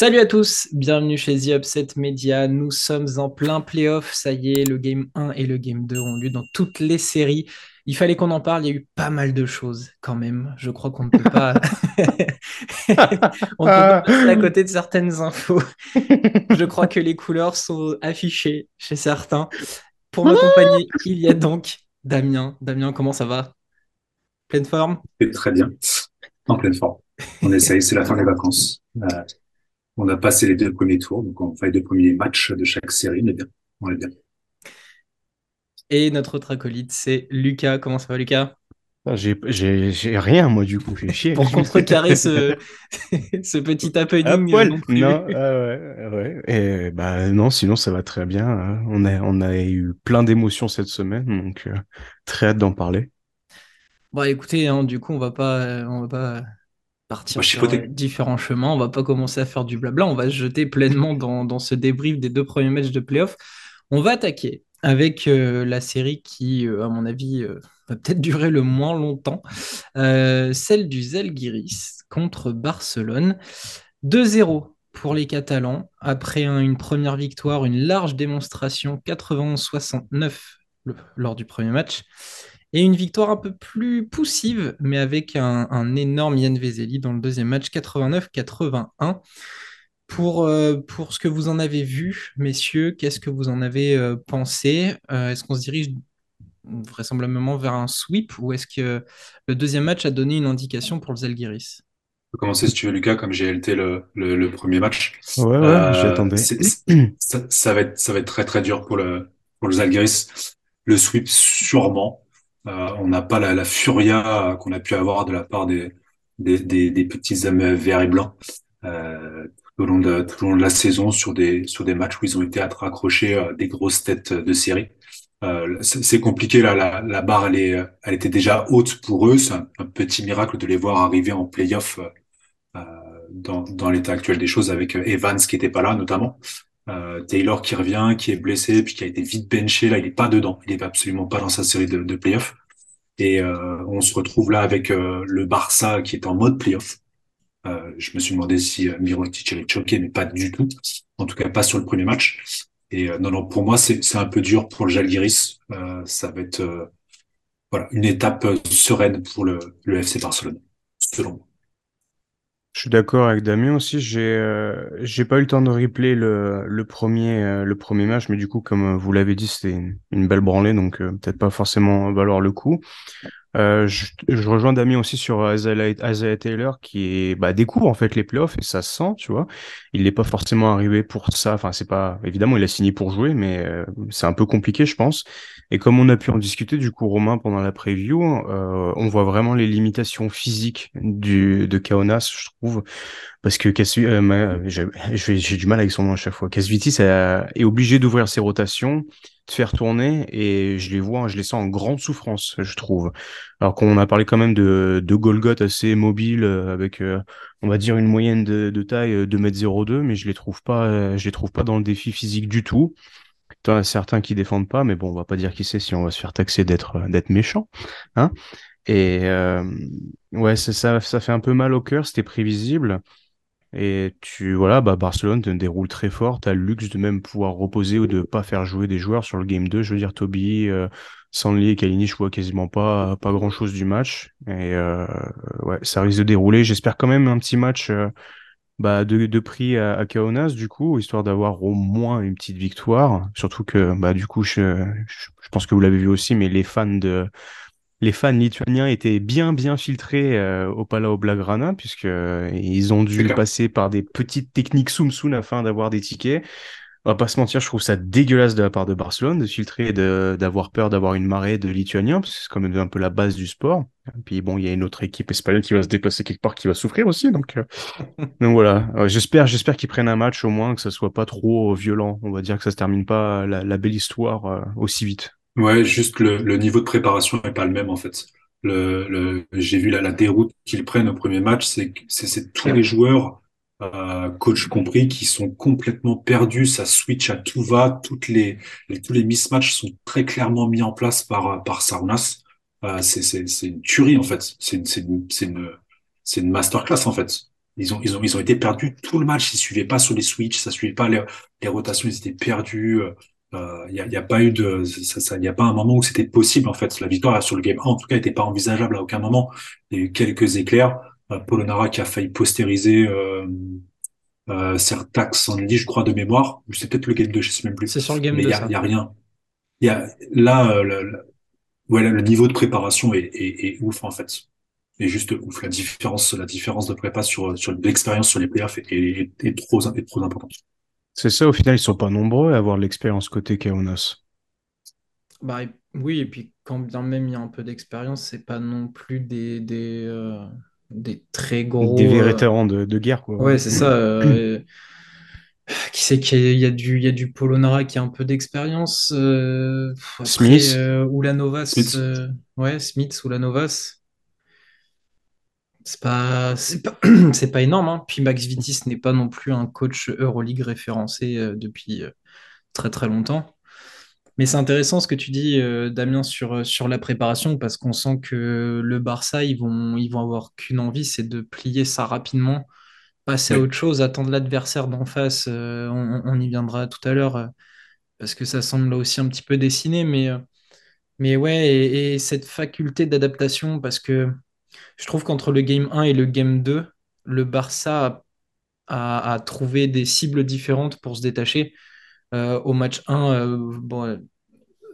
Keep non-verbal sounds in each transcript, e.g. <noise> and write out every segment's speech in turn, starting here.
Salut à tous, bienvenue chez The Upset Media. Nous sommes en plein playoff. Ça y est, le game 1 et le game 2 ont lieu dans toutes les séries. Il fallait qu'on en parle. Il y a eu pas mal de choses quand même. Je crois qu'on ne peut pas. <laughs> On peut pas passer à côté de certaines infos. Je crois que les couleurs sont affichées chez certains. Pour m'accompagner, il y a donc Damien. Damien, comment ça va? Pleine forme? Très bien. En pleine forme. On essaye, c'est la fin des vacances. Euh, on a passé les deux premiers tours, donc on fait les deux premiers matchs de chaque série, mais bien, on est bien. Et notre autre acolyte, c'est Lucas. Comment ça va, Lucas? Ah, j'ai rien, moi, du coup. J'ai chier. Pour <laughs> contrecarrer ce, <laughs> ce petit happening. Ah, non, non, ah ouais, ouais. Et, bah, non, sinon, ça va très bien. Hein. On a, on a eu plein d'émotions cette semaine, donc euh, très hâte d'en parler. Bon, écoutez, hein, du coup, on va pas, on va pas partir sur différents chemins. On va pas commencer à faire du blabla. On va se jeter pleinement dans, ce débrief des deux premiers matchs de playoff. On va attaquer avec euh, la série qui, euh, à mon avis, euh, va peut-être durer le moins longtemps, celle du Zalgiris contre Barcelone. 2-0 pour les Catalans, après une première victoire, une large démonstration, 91-69 lors du premier match. Et une victoire un peu plus poussive, mais avec un, énorme Yann Vezeli dans le deuxième match, 89-81. Pour, euh, pour ce que vous en avez vu, messieurs, qu'est-ce que vous en avez euh, pensé? Euh, Est-ce qu'on se dirige vraisemblablement vers un sweep ou est-ce que le deuxième match a donné une indication pour le Zalgiris? On peut commencer si tu veux, Lucas, comme j'ai LT le, le, premier match. Ouais, ouais, j'attendais. Ça, ça, va être, ça va être très très dur pour le, pour le Zalgiris. Le sweep, sûrement. Euh, on n'a pas la, furia qu'on a pu avoir de la part des, des, petits hommes verts et blancs euh, tout, au long de, la saison sur des, des matchs où ils ont été accrochés euh, des grosses têtes de série. c'est compliqué là, la, barre elle, était déjà haute pour eux. C'est un, petit miracle de les voir arriver en playoff dans, l'état actuel des choses avec Evans qui était pas là notamment. Taylor qui revient, qui est blessé, puis qui a été vite benché. Là, il est pas dedans. Il est absolument pas dans sa série de, de playoffs. Et euh, on se retrouve là avec euh, le Barça qui est en mode playoff. Euh, je me suis demandé si euh, Mirotic allait choqué, mais pas du tout. En tout cas, pas sur le premier match. Et non, non, pour moi, c'est un peu dur pour le Jalgiris. ça va être voilà une étape sereine pour le, le FC Barcelone, selon moi. Je suis d'accord avec Damien aussi. J'ai euh, pas eu le temps de replay le, le premier euh, le premier match, mais du coup, comme vous l'avez dit, c'était une, belle branlée, donc euh, peut-être pas forcément valoir le coup. Euh, je, je, rejoins Damien aussi sur Isaiah, Taylor qui est, bah, découvre en fait les playoffs et ça se sent, tu vois. Il n'est pas forcément arrivé pour ça. Enfin, c'est pas évidemment il a signé pour jouer, mais euh, c'est un peu compliqué, je pense. Et comme on a pu en discuter du coup Romain pendant la preview, euh, on voit vraiment les limitations physiques du de Kaonas, je trouve, parce que euh, j'ai du mal avec son nom à chaque fois. Kasvitis est obligé d'ouvrir ses rotations de faire tourner et je les vois, je les sens en grande souffrance, je trouve. Alors qu'on a parlé quand même de, de Golgot assez mobile euh, avec, euh, on va dire, une moyenne de, de taille de m 02 mais je les trouve pas, euh, je les trouve pas dans le défi physique du tout. T'en as certains qui défendent pas, mais bon, on va pas dire qui c'est si on va se faire taxer d'être d'être méchant, hein. Et ouais, ça, ça fait un peu mal au cœur, c'était prévisible. Et tu, voilà, bah, Barcelone te déroule très fort. Tu as le luxe de même pouvoir reposer ou de pas faire jouer des joueurs sur le game 2. Je veux dire, Toby, euh, Sanli et Kalini, je vois quasiment pas, pas grand chose du match. Et euh, ouais, ça risque de dérouler. J'espère quand même un petit match euh, bah, de, de prix à, à Kaunas, du coup, histoire d'avoir au moins une petite victoire. Surtout que, bah, du coup, je, je pense que vous l'avez vu aussi, mais les fans de les fans lituaniens étaient bien bien filtrés euh, au Palau Blaugrana puisque euh, ils ont dû passer par des petites techniques soum afin d'avoir des tickets. On va pas se mentir, je trouve ça dégueulasse de la part de Barcelone de filtrer et d'avoir peur d'avoir une marée de Lituaniens parce que c'est quand même un peu la base du sport. Et puis bon, il y a une autre équipe espagnole qui va se déplacer quelque part qui va souffrir aussi, donc euh, <laughs> donc voilà. j'espère j'espère qu'ils prennent un match au moins que ça soit pas trop violent. On va dire que ça se termine pas la, la belle histoire aussi vite. Ouais, juste le, le, niveau de préparation n'est pas le même en fait. Le, le j'ai vu la, la déroute qu'ils prennent au premier match, c'est c'est tous les joueurs, euh, coach compris, qui sont complètement perdus. Ça switch à tout va. Toutes les, tous les mismatchs sont très clairement mis en place par par Saunas. Euh, c'est une tuerie en fait. C'est une une une, masterclass en fait. ils ont, ils ont, ils ont été perdus tout le match. Ils suivaient pas sur les switches, ça suivait pas les, les rotations, ils étaient perdus. Il euh, n'y a, y a, pas eu de, il n'y a pas un moment où c'était possible en fait. La victoire sur le game 1 en tout cas n'était pas envisageable à aucun moment. Il y a eu quelques éclairs. Euh, Polonara qui a failli postériser euh, euh, Sertax en je crois de mémoire. C'est peut-être le game 2, je sais même plus. C'est sur le game Mais il y, a, y a rien. Y a là, euh, le, voilà, le niveau de préparation est, est, est ouf en fait est juste ouf. La différence, la différence de prépa sur, sur l'expérience sur les playoffs est, est, trop, est trop importante. C'est ça, au final, ils sont pas nombreux à avoir l'expérience côté Kaunas. Bah, oui, et puis quand bien même il y a un peu d'expérience, c'est pas non plus des, des, euh, des très gros. Des euh, vétérans de, de, guerre, quoi. Ouais, c'est ça. <clears throat> Euh, qui sait qu'il y a du, il y a du Polonara qui a un peu d'expérience. Euh, Smith. ou la Novas. ouais, Smith ou la Novas c'est pas c'est pas <clears throat> c'est pas énorme hein. puis Max Vitis n'est pas non plus un coach Euroleague référencé euh, depuis euh, très très longtemps mais c'est intéressant ce que tu dis euh, Damien sur sur la préparation parce qu'on sent que le Barça ils vont ils vont avoir qu'une envie c'est de plier ça rapidement passer à autre chose attendre l'adversaire d'en face on, y viendra tout à l'heure parce que ça semble là aussi un petit peu dessiné mais mais ouais et cette faculté d'adaptation parce que je trouve qu'entre le game 1 et le game 2, le Barça a, trouvé des cibles différentes pour se détacher. Euh, au match 1, euh,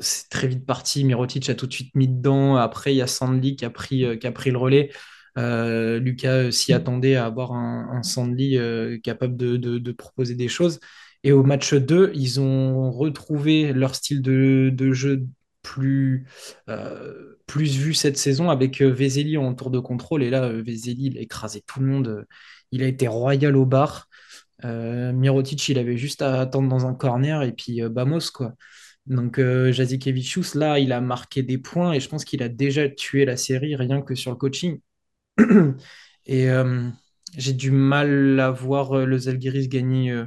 c'est très vite parti. Mirotic a tout de suite mis dedans. Après, il y a Sandly qui a pris, euh, qui a pris le relais. Lucas s'y attendait à avoir un, un Sandly capable de, proposer des choses. Et au match 2, ils ont retrouvé leur style de, jeu plus, plus vu cette saison avec euh, Vezeli en tour de contrôle. Et là, euh, Vezeli, il tout le monde. Il a été royal au bar. Mirotic, il avait juste à attendre dans un corner et puis Bamos, quoi. Donc, euh, là, il a marqué des points et je pense qu'il a déjà tué la série rien que sur le coaching. <clears throat> et j'ai du mal à voir le Zalgiris gagner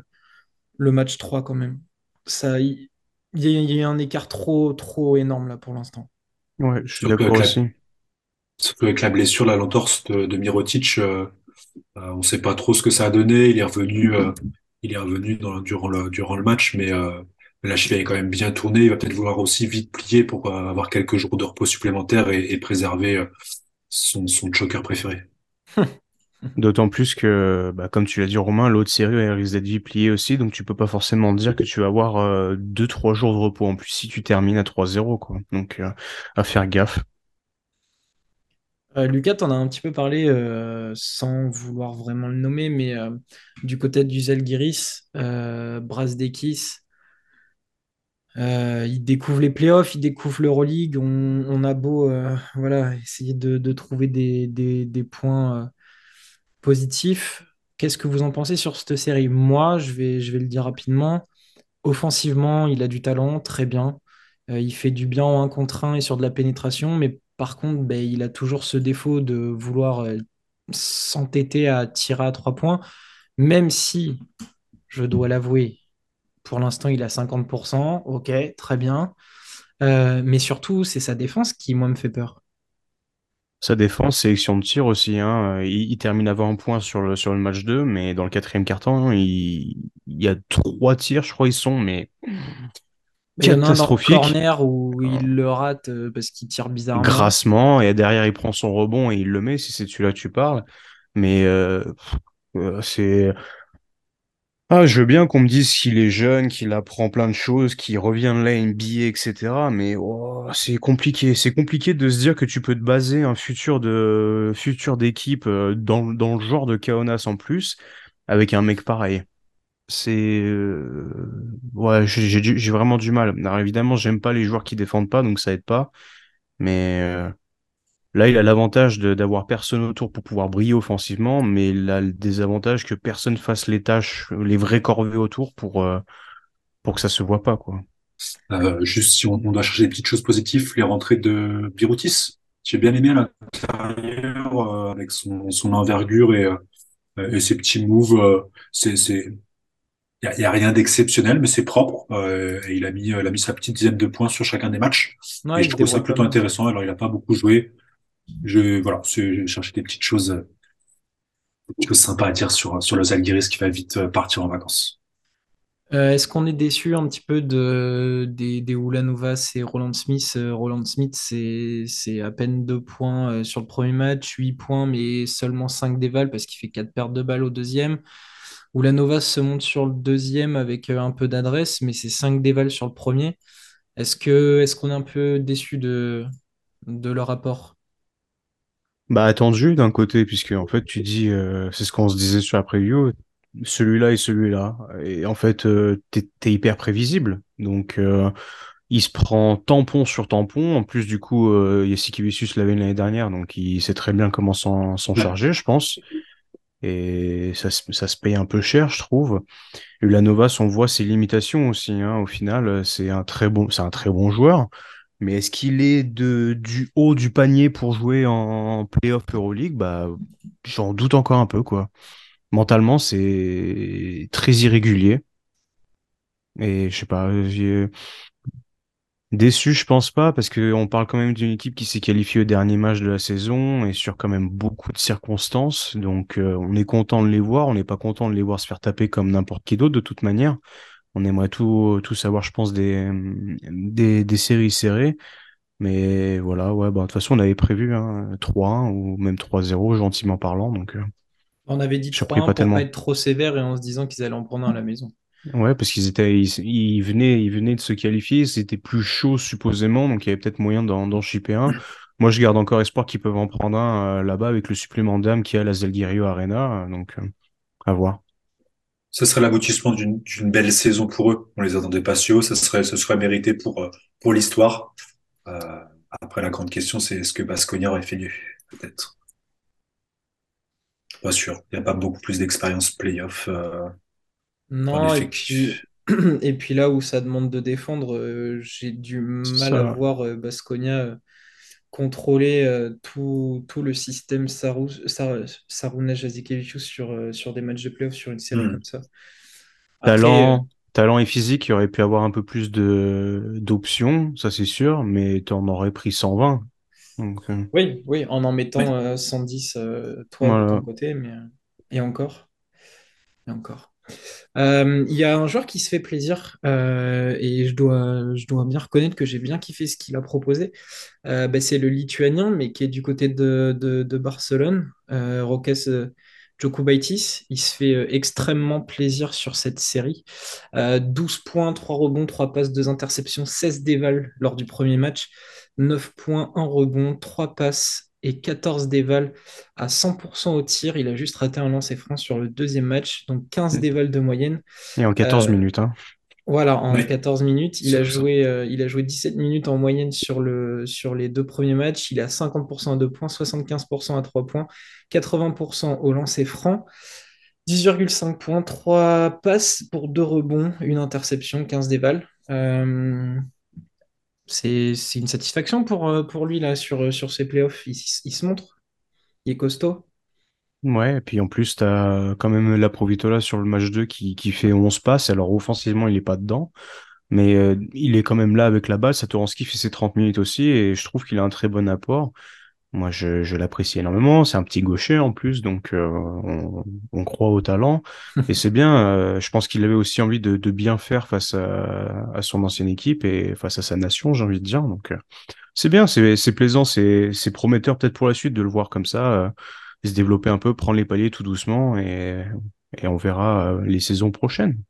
le match 3 quand même. Ça, il y, a un écart trop, trop énorme là pour l'instant. Ouais, je suis d'accord aussi. avec la blessure, la l'entorse de, de Mirotic, euh, euh, on ne sait pas trop ce que ça a donné. Il est revenu, euh, il est revenu dans, durant, le, durant le match, mais la cheville est quand même bien tournée. Il va peut-être vouloir aussi vite plier pour avoir quelques jours de repos supplémentaires et, et préserver son, son choker préféré. <laughs> D'autant plus que, bah, comme tu l'as dit Romain, l'autre série risque d'être pliée aussi, donc tu peux pas forcément dire que tu vas avoir euh, deux trois jours de repos en plus si tu termines à 3-0 quoi. Donc euh, à faire gaffe. Euh, Lucas, t'en as un petit peu parlé sans vouloir vraiment le nommer, mais du côté du Zalgiris, Brasdekis, il découvre les playoffs, il découvre l'Euroleague. On, on a beau voilà, essayer de, trouver des points positif. Qu'est-ce que vous en pensez sur cette série? Moi, je vais, le dire rapidement. Offensivement, il a du talent, très bien. Euh, il fait du bien en 1 contre 1 et sur de la pénétration, mais par contre, ben, il a toujours ce défaut de vouloir euh, s'entêter à tirer à 3 points, même si, je dois l'avouer, pour l'instant, il a 50%, ok, très bien. Euh, mais surtout, c'est sa défense qui, moi, me fait peur. Sa défense, sélection de tir aussi. Hein. Il, termine avant un point sur le, sur le match 2, mais dans le quatrième carton, il, il y a trois tirs, je crois, ils sont, mais catastrophiques. Il y en a un corner où il le rate euh, parce qu'il tire bizarrement. Grassement, et derrière, il prend son rebond et il le met, si c'est celui-là que tu parles. Mais euh, euh c'est ah, je veux bien qu'on me dise qu'il est jeune, qu'il apprend plein de choses, qu'il revient de la etc. Mais oh, c'est compliqué. C'est compliqué de se dire que tu peux te baser un futur de futur d'équipe euh, dans, dans le genre de Kaonas en plus avec un mec pareil. C'est euh, ouais, j'ai j'ai vraiment du mal. Alors évidemment, j'aime pas les joueurs qui défendent pas, donc ça aide pas. Mais euh, Là, il a l'avantage d'avoir personne autour pour pouvoir briller offensivement, mais il a le désavantage que personne fasse les tâches, les vrais corvées autour pour, euh, pour que ça se voit pas, quoi. Euh, juste si on, doit chercher des petites choses positives, les rentrées de Biroutis. J'ai bien aimé l'intérieur euh, avec son, son envergure et, euh, et ses petits moves. c'est, c'est, il y, a, rien d'exceptionnel, mais c'est propre. et il a mis, il a mis sa petite dizaine de points sur chacun des matchs. et je trouve ça plutôt intéressant. Alors, il a pas beaucoup joué je voilà, j'ai cherché des petites choses quelque chose sympa à dire sur, sur le Zalgiris qui va vite partir en vacances. Euh, est-ce qu'on est déçu un petit peu de, des, des et Roland Smith euh, Roland Smith, c'est à peine 2 points euh, sur le premier match, 8 points, mais seulement 5 dévals parce qu'il fait 4 pertes de balles au deuxième. Ulanovas se monte sur le deuxième avec un peu d'adresse, mais c'est 5 dévals sur le premier. Est-ce qu'on est un peu déçu de, de leur apport? Bah attendu d'un côté, puisque en fait tu dis, c'est ce qu'on se disait sur la preview, celui-là et celui-là. Et en fait, euh, t'es es hyper prévisible. Donc, euh, il se prend tampon sur tampon. En plus, du coup, euh, l'avait l'année dernière, donc il sait très bien comment s'en charger, je pense. Et ça, ça se paye un peu cher, je trouve. Ulanova, on voit ses limitations aussi. Hein. Au final, c'est un très bon, c'est un très bon joueur. Mais est-ce qu'il est de, du haut du panier pour jouer en playoff Euroleague? Bah, j'en doute encore un peu, quoi mentalement, c'est très irrégulier. Et je sais pas, déçu, je pense pas, parce qu'on parle quand même d'une équipe qui s'est qualifiée au dernier match de la saison et sur quand même beaucoup de circonstances. Donc, euh, on est content de les voir. On n'est pas content de les voir se faire taper comme n'importe qui d'autre de toute manière. On aimerait tout, tout savoir, je pense, des, des, des séries serrées. Mais voilà, ouais, bah, de toute façon, on avait prévu hein, 3-1 ou même 3-0, gentiment parlant. Donc, euh, on avait dit 3 pour pas être trop sévère et en se disant qu'ils allaient en prendre un à la maison. Ouais, parce qu'ils étaient, ils, venaient, ils venaient de se qualifier, c'était plus chaud supposément, donc il y avait peut-être moyen d'en chipper un. <coughs> Moi, je garde encore espoir qu'ils peuvent en prendre un euh, là-bas avec le supplément d'âme qu'il y a à la Zalgirio Arena, donc euh, à voir. Ce serait l'aboutissement d'une belle saison pour eux. On les attendait pas si haut, ce serait, ce serait mérité pour, euh, pour l'histoire. après, la grande question, c'est est-ce que Basconia aurait fait mieux, peut-être? Pas sûr. Il n'y a pas beaucoup plus d'expérience playoff. Euh, non, et puis, <clears throat> et puis là où ça demande de défendre, euh, j'ai du mal à voir euh, Basconia contrôler tout, tout, le système Sarou, Saruna sur, sur des matchs de playoff, sur une série hmm. comme ça. talent, talent et physique, il aurait pu avoir un peu plus d'options, ça c'est sûr, mais tu en aurais pris 120. Euh, oui, oui, en en mettant 110 euh, euh, toi de ton côté, mais et encore. Et encore. Il y a un joueur qui se fait plaisir et je dois, bien reconnaître que j'ai bien kiffé ce qu'il a proposé. Bah, c'est le Lituanien, mais qui est du côté de, de, Barcelone, Roques Jokubaitis. Il se fait extrêmement plaisir sur cette série. 12 points, 3 rebonds, 3 passes, 2 interceptions, 16 dévals lors du premier match. 9 points, 1 rebond, 3 passes et 14 dévals à 100% au tir. Il a juste raté un lancer franc sur le deuxième match, donc 15 dévals de moyenne. Et en 14 euh, minutes. Hein. Voilà, en 14 minutes. Il a, joué, euh, il a joué 17 minutes en moyenne sur, le, sur les deux premiers matchs. Il a 50% à 2 points, 75% à 3 points, 80% au lancer franc. 10,5 points, 3 passes pour 2 rebonds, une interception, 15 dévals. Euh, c'est une satisfaction pour, euh, lui là sur, euh, ses playoffs. Il, se montre. Il est costaud. Ouais, et puis en plus, tu quand même la Provitola sur le match 2 qui, fait 11 passes. Alors offensivement, il est pas dedans. Mais euh, il est quand même là avec la balle. Satoransky fait ses 30 minutes aussi. Et je trouve qu'il a un très bon apport. Moi, je, je l'apprécie énormément. C'est un petit gaucher en plus, donc euh, on, on, croit au talent. Et <laughs> c'est bien. Euh, je pense qu'il avait aussi envie de, de bien faire face à, à, son ancienne équipe et face à sa nation, j'ai envie de dire. Donc euh, c'est bien, c'est plaisant, c'est prometteur peut-être pour la suite de le voir comme ça, se développer un peu, prendre les paliers tout doucement et, et on verra les saisons prochaines.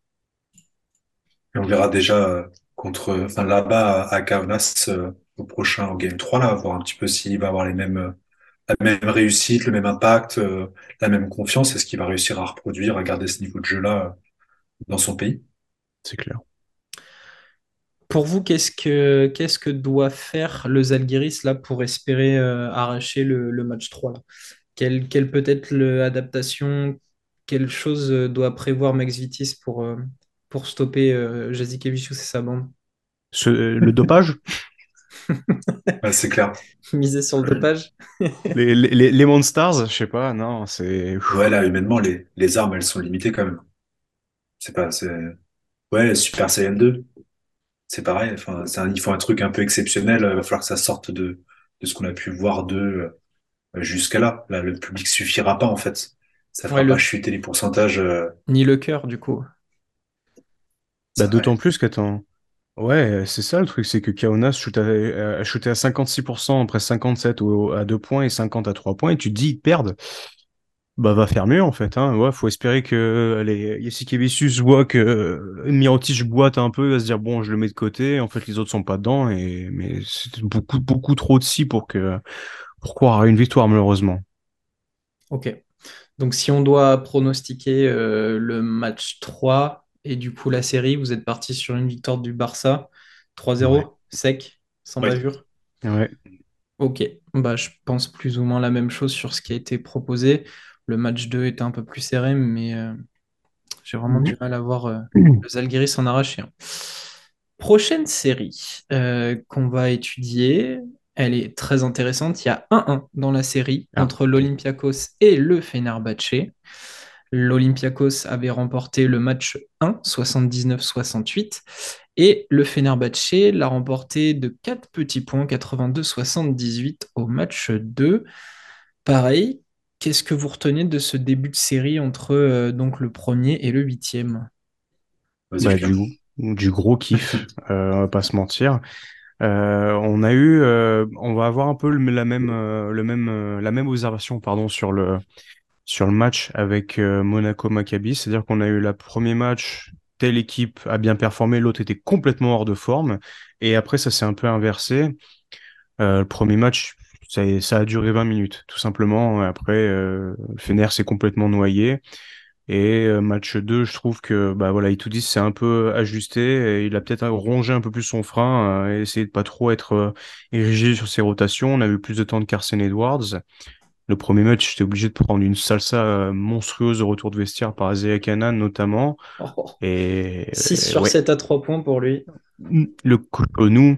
Et on verra déjà contre, enfin là-bas à Kaunas au prochain, au Game 3, là, voir un petit peu s'il va avoir les mêmes, euh, la même réussite, le même impact, euh, la même confiance. Est-ce qu'il va réussir à reproduire, à garder ce niveau de jeu-là euh, dans son pays? C'est clair. Pour vous, qu'est-ce que, qu'est-ce que doit faire le Zalgiris là, pour espérer arracher le, match 3 là? Quelle, quelle peut être l'adaptation? Quelle chose doit prévoir Max Vitis pour, pour stopper euh, Jazikevicius et sa bande? Le dopage? <laughs> <laughs> c'est clair. Miser sur le dopage. <laughs> les, les, les Monstars, je sais pas, non, c'est. Ouais, là, humainement, les, les armes, elles sont limitées quand même. C'est pas, c'est. Ouais, Super Saiyan 2. C'est pareil, enfin, un, il faut un truc un peu exceptionnel, il va falloir que ça sorte de, de ce qu'on a pu voir d'eux euh, jusqu'à là. Là, le public suffira pas, en fait. ça fera pas chuter les pourcentages. Ni le cœur, du coup. Bah, d'autant plus qu'attends. Ouais, c'est ça le truc, c'est que Kaunas a shooté à 56% après 57 à 2 points et 50 à 3 points, et tu te dis, ils perdent. Bah, va faire mieux, en fait. Hein. Ouais, faut espérer que les Yasikevicius voit que euh, boite un peu, va se dire, bon, je le mets de côté, en fait, les autres sont pas dedans, et mais c'est beaucoup, beaucoup trop de si pour que, pour croire à une victoire, malheureusement. Ok. Donc, si on doit pronostiquer euh, le match 3, et du coup, la série, vous êtes parti sur une victoire du Barça, 3-0, sec, sans bavure. Ouais. Ok, bah, je pense plus ou moins la même chose sur ce qui a été proposé. Le match 2 était un peu plus serré, mais euh, j'ai vraiment du mal à voir euh, <clears throat> le Zalgiris s'en arracher. Prochaine série euh, qu'on va étudier, elle est très intéressante. Il y a 1-1 dans la série ah. entre l'Olympiakos et le Fenerbahce. L'Olympiakos avait remporté le match 1, 79-68, et le Fenerbahce l'a remporté de 4 petits points, 82-78 au match 2. Pareil, qu'est-ce que vous retenez de ce début de série entre euh, donc le premier et le huitième? Bah, du, gros kiff, <laughs> euh, on va pas se mentir. Euh, on a eu, on va avoir un peu la même, le même, la même observation pardon sur le sur le match avec euh, Monaco Maccabi, c'est-à-dire qu'on a eu le premier match, telle équipe a bien performé, l'autre était complètement hors de forme, et après ça s'est un peu inversé. Euh, le premier match, ça, a duré 20 minutes, tout simplement. Après, euh, Fener s'est complètement noyé. Et match 2, je trouve que bah voilà, Itoudis s'est un peu ajusté il a peut-être rongé un peu plus son frein et essayé de pas trop être érigé sur ses rotations. On a eu plus de temps de Carson Edwards. Le premier match, j'étais obligé de prendre une salsa euh, monstrueuse de retour de vestiaire par Azea Kanan notamment. Oh. et 6 sur 7 à 3 points pour lui. Le nous.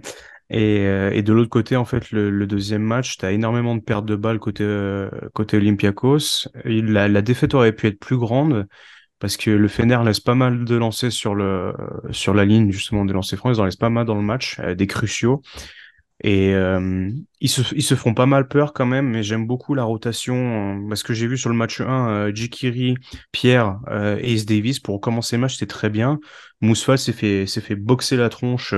Et, euh, et de l'autre côté, en fait, le, deuxième match, tu as énormément de pertes de balles côté, euh, côté Olympiakos. la, la, défaite aurait pu être plus grande parce que le Fener laisse pas mal de lancers sur, le, sur la ligne justement des lancers francs. Ils en laissent pas mal dans le match, des cruciaux. Et euh, ils, se, ils se font pas mal peur quand même, mais j'aime beaucoup la rotation. Euh, parce que j'ai vu sur le match 1, euh, Jikiri, Pierre euh, et Ace Davis, pour commencer le match, c'était très bien. Mousfal s'est fait, fait boxer la tronche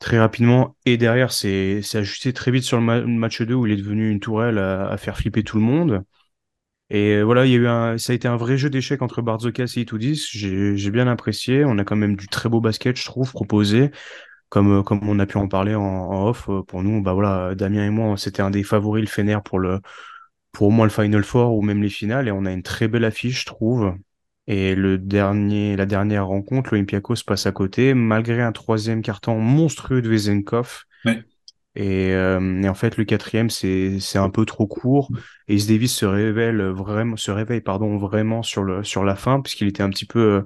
très rapidement. Et derrière, c'est ajusté très vite sur le, match 2 où il est devenu une tourelle à, faire flipper tout le monde. Et voilà, il y a eu un, ça a été un vrai jeu d'échecs entre Barzokas et Itoudis. J'ai bien apprécié. On a quand même du très beau basket, je trouve, proposé comme, euh, comme on a pu en parler en, off, euh, pour nous, bah voilà, Damien et moi, c'était un des favoris, le Fener, pour, le, pour au moins le Final Four ou même les finales, et on a une très belle affiche, je trouve. Et le dernier, la dernière rencontre, l'Olympiakos passe à côté, malgré un troisième carton monstrueux de Vezenkov. Et, euh, et, en fait, le quatrième, c'est, c'est un peu trop court. Et Davis se révèle vraiment, se réveille, pardon, vraiment sur le, sur la fin, puisqu'il était un petit peu,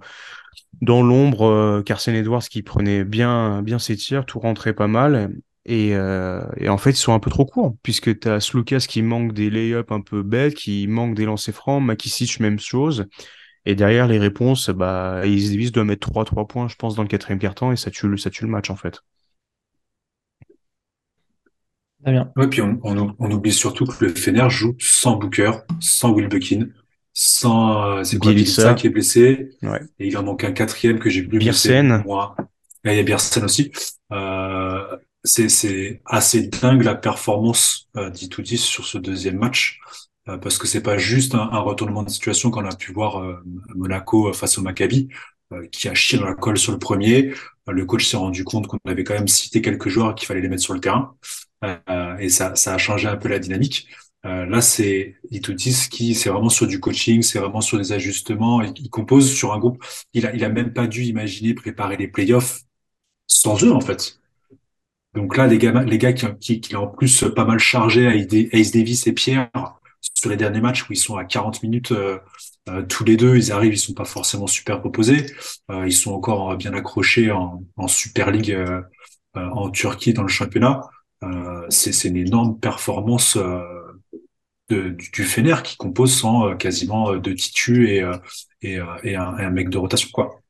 dans l'ombre, euh, Carson Edwards qui prenait bien, bien ses tirs, tout rentrait pas mal. Et, euh, et, en fait, ils sont un peu trop courts, puisque tu as Slukas qui manque des lay-ups un peu bêtes, qui manque des lancers francs, Makisic, même chose. Et derrière les réponses, bah, Davis doit mettre 3-3 points, je pense, dans le quatrième quart-temps, et ça tue, ça tue le match, en fait. Très bien. Ouais, puis on, on, oublie surtout que le Fener joue sans Booker, sans Will Buckin, sans euh, c'est quoi Bielitsa. Qui est blessé. Ouais. et il en manque un quatrième que j'ai plus Birsen. Moi. Il y a Birsen aussi. Euh, c'est c'est assez dingue la performance euh, d'Itoudis sur ce deuxième match. Euh, parce que c'est pas juste un, un, retournement de situation qu'on a pu voir euh, Monaco face au Maccabi qui a chié dans la colle sur le premier. Le coach s'est rendu compte qu'on avait quand même cité quelques joueurs qu'il fallait les mettre sur le terrain. Et ça ça a changé un peu la dynamique euh, là, c'est Itoutis qui, c'est vraiment sur du coaching, c'est vraiment sur des ajustements. Il, compose sur un groupe. Il a, il a même pas dû imaginer préparer les playoffs sans eux, en fait. Donc là, les gars, les gars qui, qui, en plus pas mal chargé à Ace Davis et Pierre sur les derniers matchs où ils sont à 40 minutes euh, euh, tous les deux, ils arrivent, ils sont pas forcément super proposés. ils sont encore bien accrochés en, en Super League en Turquie dans le championnat. c'est une énorme performance du, Fener qui compose sans euh, quasiment euh, deux titus et, euh, et, et, un, et, mec de rotation, quoi.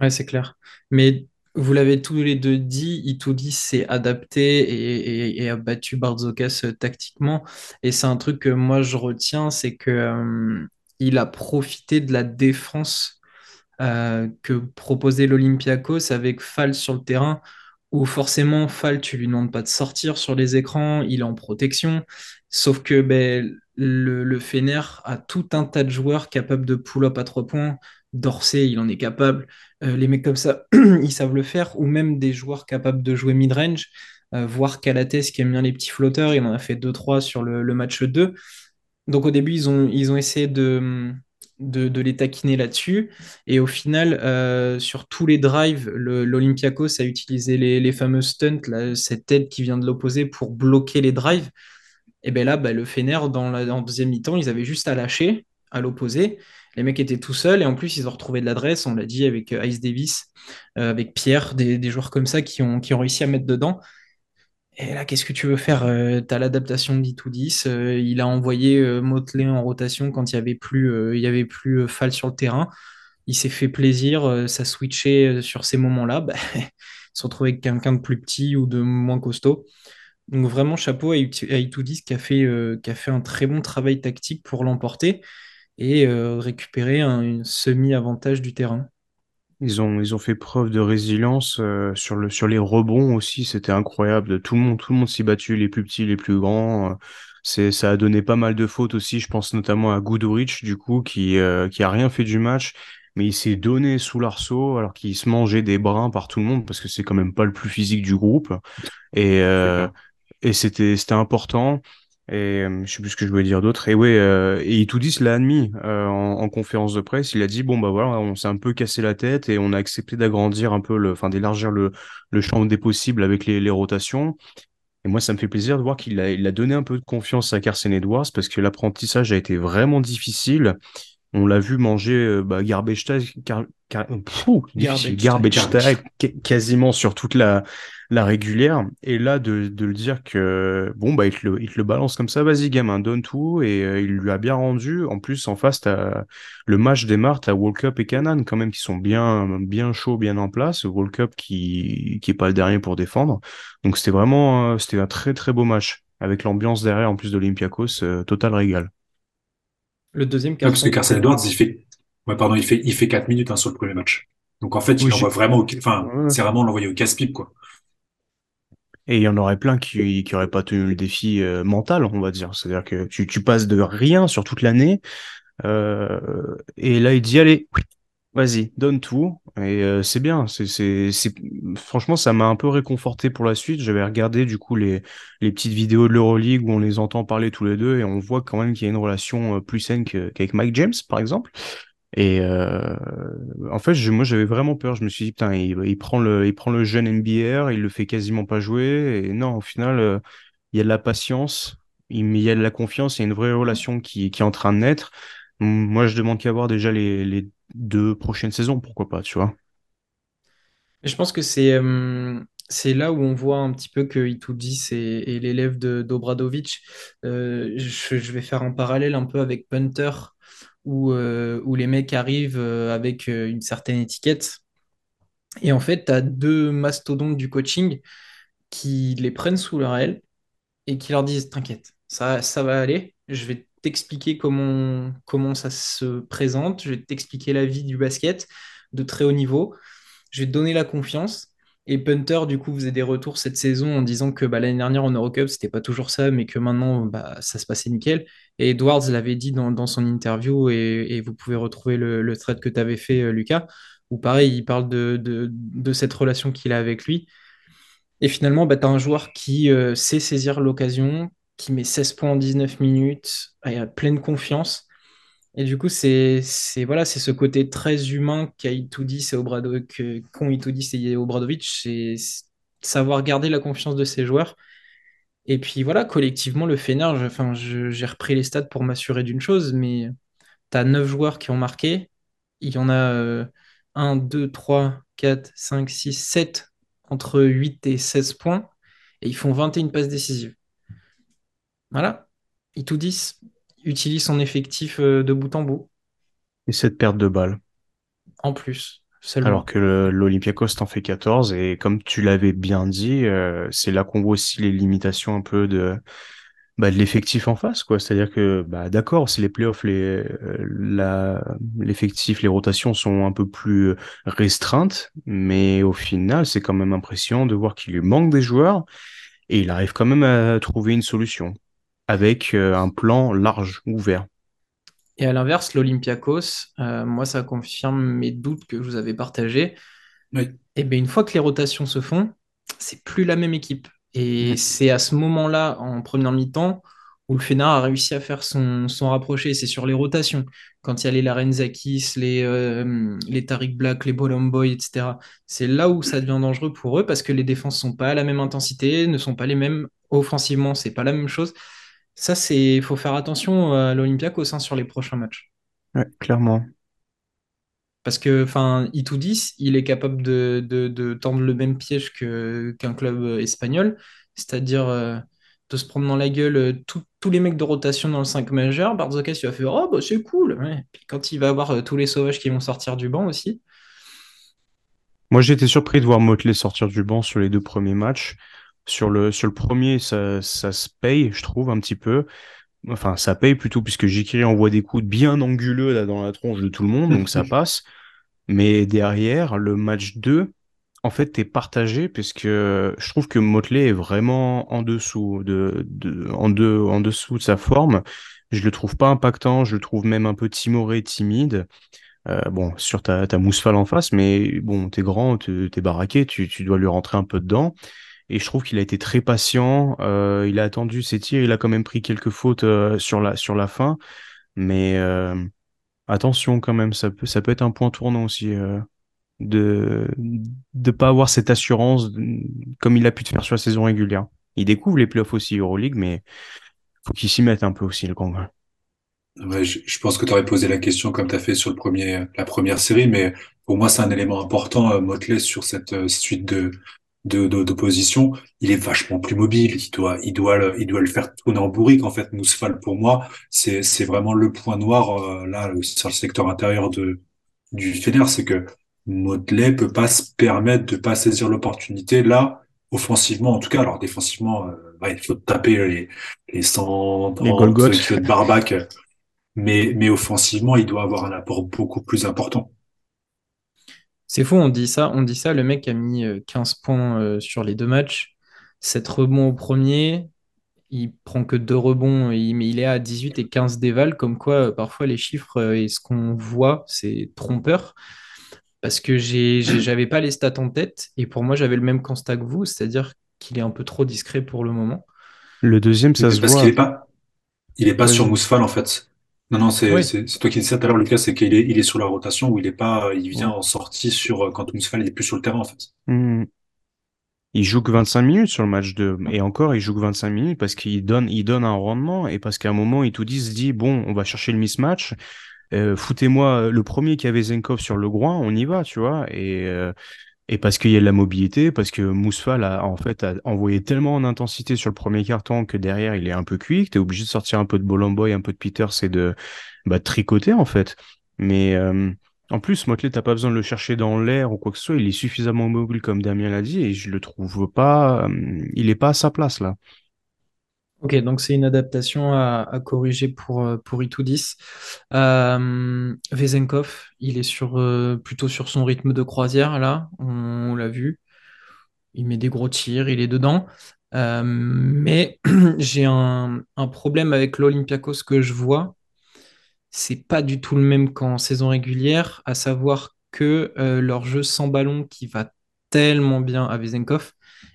Ouais, c'est clair. Mais Vous l'avez tous les deux dit, Itoudis s'est adapté et, a battu Barzokas tactiquement. Et c'est un truc que moi je retiens, c'est que il a profité de la défense que proposait l'Olympiakos avec Fall sur le terrain, où forcément Fall, tu lui demandes pas de sortir sur les écrans, il est en protection. Sauf que ben, le, Fener a tout un tas de joueurs capables de pull-up à trois points. Dorsey, il en est capable. Euh, les mecs comme ça, <clears throat> ils savent le faire. Ou même des joueurs capables de jouer mid-range. Euh, voir Calates qui aime bien les petits flotteurs, il en a fait 2-3 sur le, match 2. Donc au début, ils ont, essayé de, de, les taquiner là-dessus. Et au final, euh, sur tous les drives, l'Olympiakos a utilisé les, les fameux stunts, cette tête qui vient de l'opposé pour bloquer les drives. Et bien là, bah, le Fener, dans la, en deuxième mi-temps, ils avaient juste à lâcher à l'opposé. Les mecs étaient tout seuls et en plus, ils ont retrouvé de l'adresse, on l'a dit, avec euh, Ice Davis, euh, avec Pierre, des, joueurs comme ça qui ont, qui ont réussi à mettre dedans. Et là, qu'est-ce que tu veux faire euh, Tu as l'adaptation de 10 il a envoyé Motley en rotation quand il n'y avait plus, il y avait plus Fall sur le terrain. Il s'est fait plaisir, ça switchait sur ces moments-là. <laughs> Bah, il se retrouvait avec quelqu'un de plus petit ou de moins costaud. Donc vraiment chapeau à Itoudis qui a fait, qui a fait un très bon travail tactique pour l'emporter et euh, récupérer un semi-avantage du terrain. Ils ont, ils ont fait preuve de résilience euh, sur, le, sur les rebonds aussi, c'était incroyable. Tout le monde, tout le monde s'y battu, les plus petits, les plus grands. Euh, c'est, ça a donné pas mal de fautes aussi. Je pense notamment à Goodrich, du coup, qui, qui a rien fait du match, mais il s'est donné sous l'arceau alors qu'il se mangeait des brins par tout le monde parce que c'est quand même pas le plus physique du groupe. Et, et c'était, c'était important. Et euh, je sais plus ce que je voulais dire d'autre. Et ouais, euh, et Itoudis l'a admis euh, en, en, conférence de presse. Il a dit bon bah voilà, on s'est un peu cassé la tête et on a accepté d'agrandir un peu le, enfin d'élargir le, le champ des possibles avec les, les rotations. Et moi, ça me fait plaisir de voir qu'il a, il a donné un peu de confiance à Carson Edwards parce que l'apprentissage a été vraiment difficile. On l'a vu manger euh, bah, garbage, quasiment sur toute la, la régulière. Et là, de, de le dire que bon, bah, il te le, il te le balance comme ça, vas-y, gamin, donne tout. Et euh, il lui a bien rendu. En plus, en face, t'as le match démarre, t'as World Cup et Canan quand même qui sont bien, bien chauds, bien en place. World Cup qui, qui est pas le dernier pour défendre. Donc c'était vraiment, euh, c'était un très très beau match avec l'ambiance derrière en plus de l'Olympiakos, total régal. Le deuxième carton. parce que Carson Edwards, il fait, ouais, pardon, il fait, il fait 4 minutes hein, sur le premier match. Donc en fait, il envoie vraiment, enfin, c'est vraiment l'envoyer au casse-pipe, quoi. Et il y en aurait plein qui qui auraient pas tenu le défi euh, mental, on va dire. C'est-à-dire que tu, tu passes de rien sur toute l'année, euh, et là il dit allez, Vas-y, donne tout. Et euh, c'est bien. C'est. Franchement, ça m'a un peu réconforté pour la suite. J'avais regardé du coup les, les petites vidéos de l'Euroleague où on les entend parler tous les deux et on voit quand même qu'il y a une relation plus saine qu'avec Mike James, par exemple. Et euh, en fait, moi, j'avais vraiment peur. Je me suis dit, putain, il, prend le, il prend le jeune NBA, il le fait quasiment pas jouer. Et non, au final, euh, il y a de la patience, il, y a de la confiance, il y a une vraie relation qui, est en train de naître. Moi, je demande qu'à voir déjà les, les deux prochaines saisons, pourquoi pas, tu vois. Je pense que c'est euh, c'est là où on voit un petit peu que Itoudis est, est l'élève d'Obradovic. Je, je, vais faire un parallèle un peu avec Punter, où, euh, où les mecs arrivent avec une certaine étiquette. Et en fait, tu as deux mastodontes du coaching qui les prennent sous leur aile et qui leur disent T'inquiète, ça, ça va aller, je vais t'expliquer comment, comment ça se présente, je vais t'expliquer la vie du basket de très haut niveau, je vais te donner la confiance. Et Punter, du coup, faisait des retours cette saison en disant que bah, l'année dernière en Eurocup, c'était pas toujours ça, mais que maintenant, bah, ça se passait nickel. Et Edwards l'avait dit dans, son interview, et, vous pouvez retrouver le, le thread que tu avais fait, euh, Lucas, où pareil, il parle de, cette relation qu'il a avec lui. Et finalement, bah, tu as un joueur qui euh, sait saisir l'occasion, qui met 16 points en 19 minutes, a pleine confiance. Et du coup, c'est ce côté très humain qu'a Itoudis et Obradovic, qu'ont et Obradovic, c'est savoir garder la confiance de ses joueurs. Et puis voilà, collectivement, le Fener, j'ai repris les stats pour m'assurer d'une chose, mais tu as 9 joueurs qui ont marqué. Il y en a 1, 2, 3, 4, 5, 6, 7 entre 8 et 16 points. Et ils font 21 passes décisives. Voilà. Itoudis utilise son effectif euh, de bout en bout. Et cette perte de balles. En plus. Alors que l'Olympiakos t'en fait 14 et comme tu l'avais bien dit, euh, c'est là qu'on voit aussi les limitations un peu de, bah, de l'effectif en face, quoi. C'est-à-dire que, bah, d'accord, si les playoffs, les, euh, l'effectif, les rotations sont un peu plus restreintes, mais au final, c'est quand même impressionnant de voir qu'il lui manque des joueurs et il arrive quand même à trouver une solution avec euh, un plan large, ouvert. Et à l'inverse, l'Olympiakos, euh, moi, ça confirme mes doutes que je vous avais partagés. Et eh bien, une fois que les rotations se font, c'est plus la même équipe. Et c'est à ce moment-là, en première mi-temps, où le Fener a réussi à faire son, son rapproché. C'est sur les rotations. Quand il y a les Larenzakis, les, euh, les Tariq Black, les Bolomboy, etc. C'est là où ça devient dangereux pour eux parce que les défenses sont pas à la même intensité, ne sont pas les mêmes. Offensivement, c'est pas la même chose. Ça, c'est, faut faire attention à l'Olympiakos hein, sur les prochains matchs. Ouais, clairement. Parce que, enfin, I210, il est capable de, tendre le même piège que, qu'un club espagnol, c'est-à-dire euh, de se prendre dans la gueule euh, tous les mecs de rotation dans le 5 majeur. Barzokas, il va faire Oh, bah, c'est cool. Puis quand il va avoir euh, tous les sauvages qui vont sortir du banc aussi. Moi, j'ai été surpris de voir Motley sortir du banc sur les deux premiers matchs. Sur le, sur le premier, ça, ça se paye, je trouve, un petit peu. Enfin, ça paye plutôt, puisque Jikiri envoie des coups bien anguleux là, dans la tronche de tout le monde, donc ça <laughs> passe. Mais derrière, le match 2, en fait, t'es partagé, puisque je trouve que Motley est vraiment en dessous de, de, en, de, en dessous de sa forme. Je le trouve pas impactant, je le trouve même un peu timoré, timide. Euh, bon, sur ta, ta moussefalle en face, mais bon, t'es grand, t'es baraqué, tu, tu dois lui rentrer un peu dedans. Et je trouve qu'il a été très patient. Euh, il a attendu ses tirs. Il a quand même pris quelques fautes euh, sur, la, sur la fin. Mais euh, attention quand même, ça peut, ça peut être un point tournant aussi de ne pas avoir cette assurance comme il a pu te faire sur la saison régulière. Il découvre les playoffs aussi Euroleague, mais faut qu'il s'y mette un peu aussi le Congo. Ouais, je, pense que tu aurais posé la question comme tu as fait sur le premier, la première série, mais pour moi, c'est un élément important, Motley, sur cette suite de, de d'opposition, il est vachement plus mobile. Il doit, il doit, le, il doit le faire tourner en bourrique. En fait, Mousfal pour moi, c'est c'est vraiment le point noir euh, là sur le secteur intérieur de du Fener, c'est que Motley peut pas se permettre de pas saisir l'opportunité là offensivement en tout cas. Alors défensivement, euh, il faut taper les les 130 les de barbac, mais mais offensivement, il doit avoir un apport beaucoup plus important. C'est fou, on dit ça, on dit ça, le mec a mis 15 euh, points euh, sur les deux matchs, 7 rebonds au premier, il prend que deux rebonds, mais il est à 18 et 15 déval, comme quoi euh, parfois les chiffres et ce qu'on voit, c'est trompeur. Parce que <coughs> j'avais pas les stats en tête, et pour moi j'avais le même constat que vous, c'est-à-dire qu'il est un peu trop discret pour le moment. Le deuxième, ça se parce voit. qu'il est pas, il est pas sur Mousfal en fait. Non, non, c'est toi qui dis ça tout à l'heure, Lucas, c'est qu'il est, il est sur la rotation où il est pas, il vient en sortie sur, quand Mousfal n'est plus sur le terrain, en fait. Hmm. Il joue que 25 minutes sur le match 2. Et encore, il joue que 25 minutes parce qu'il donne, il donne un rendement et parce qu'à un moment, il tout dit, se dit, bon, on va chercher le mismatch. Euh, foutez-moi le premier qui avait Zenkov sur le groin, on y va, tu vois. Et, euh, et parce qu'il y a de la mobilité, parce que Mousfal a en fait a envoyé tellement en intensité sur le premier carton que derrière il est un peu cuit, que tu es obligé de sortir un peu de Bolomboy, un peu de Peters et de, bah, tricoter en fait. Mais euh, en plus, Motley, t'as pas besoin de le chercher dans l'air ou quoi que ce soit, il est suffisamment mobile comme Damien l'a dit et je le trouve pas, euh, il est pas à sa place là. Ok, donc c'est une adaptation à, corriger pour, euh, pour I210. Euh, Vezenkov, il est sur, euh, plutôt sur son rythme de croisière, là, on, l'a vu. Il met des gros tirs, il est dedans. mais <clears throat> j'ai un, un, problème avec l'Olympiakos que je vois. C'est pas du tout le même qu'en saison régulière, à savoir que leur jeu sans ballon qui va tellement bien à Vezenkov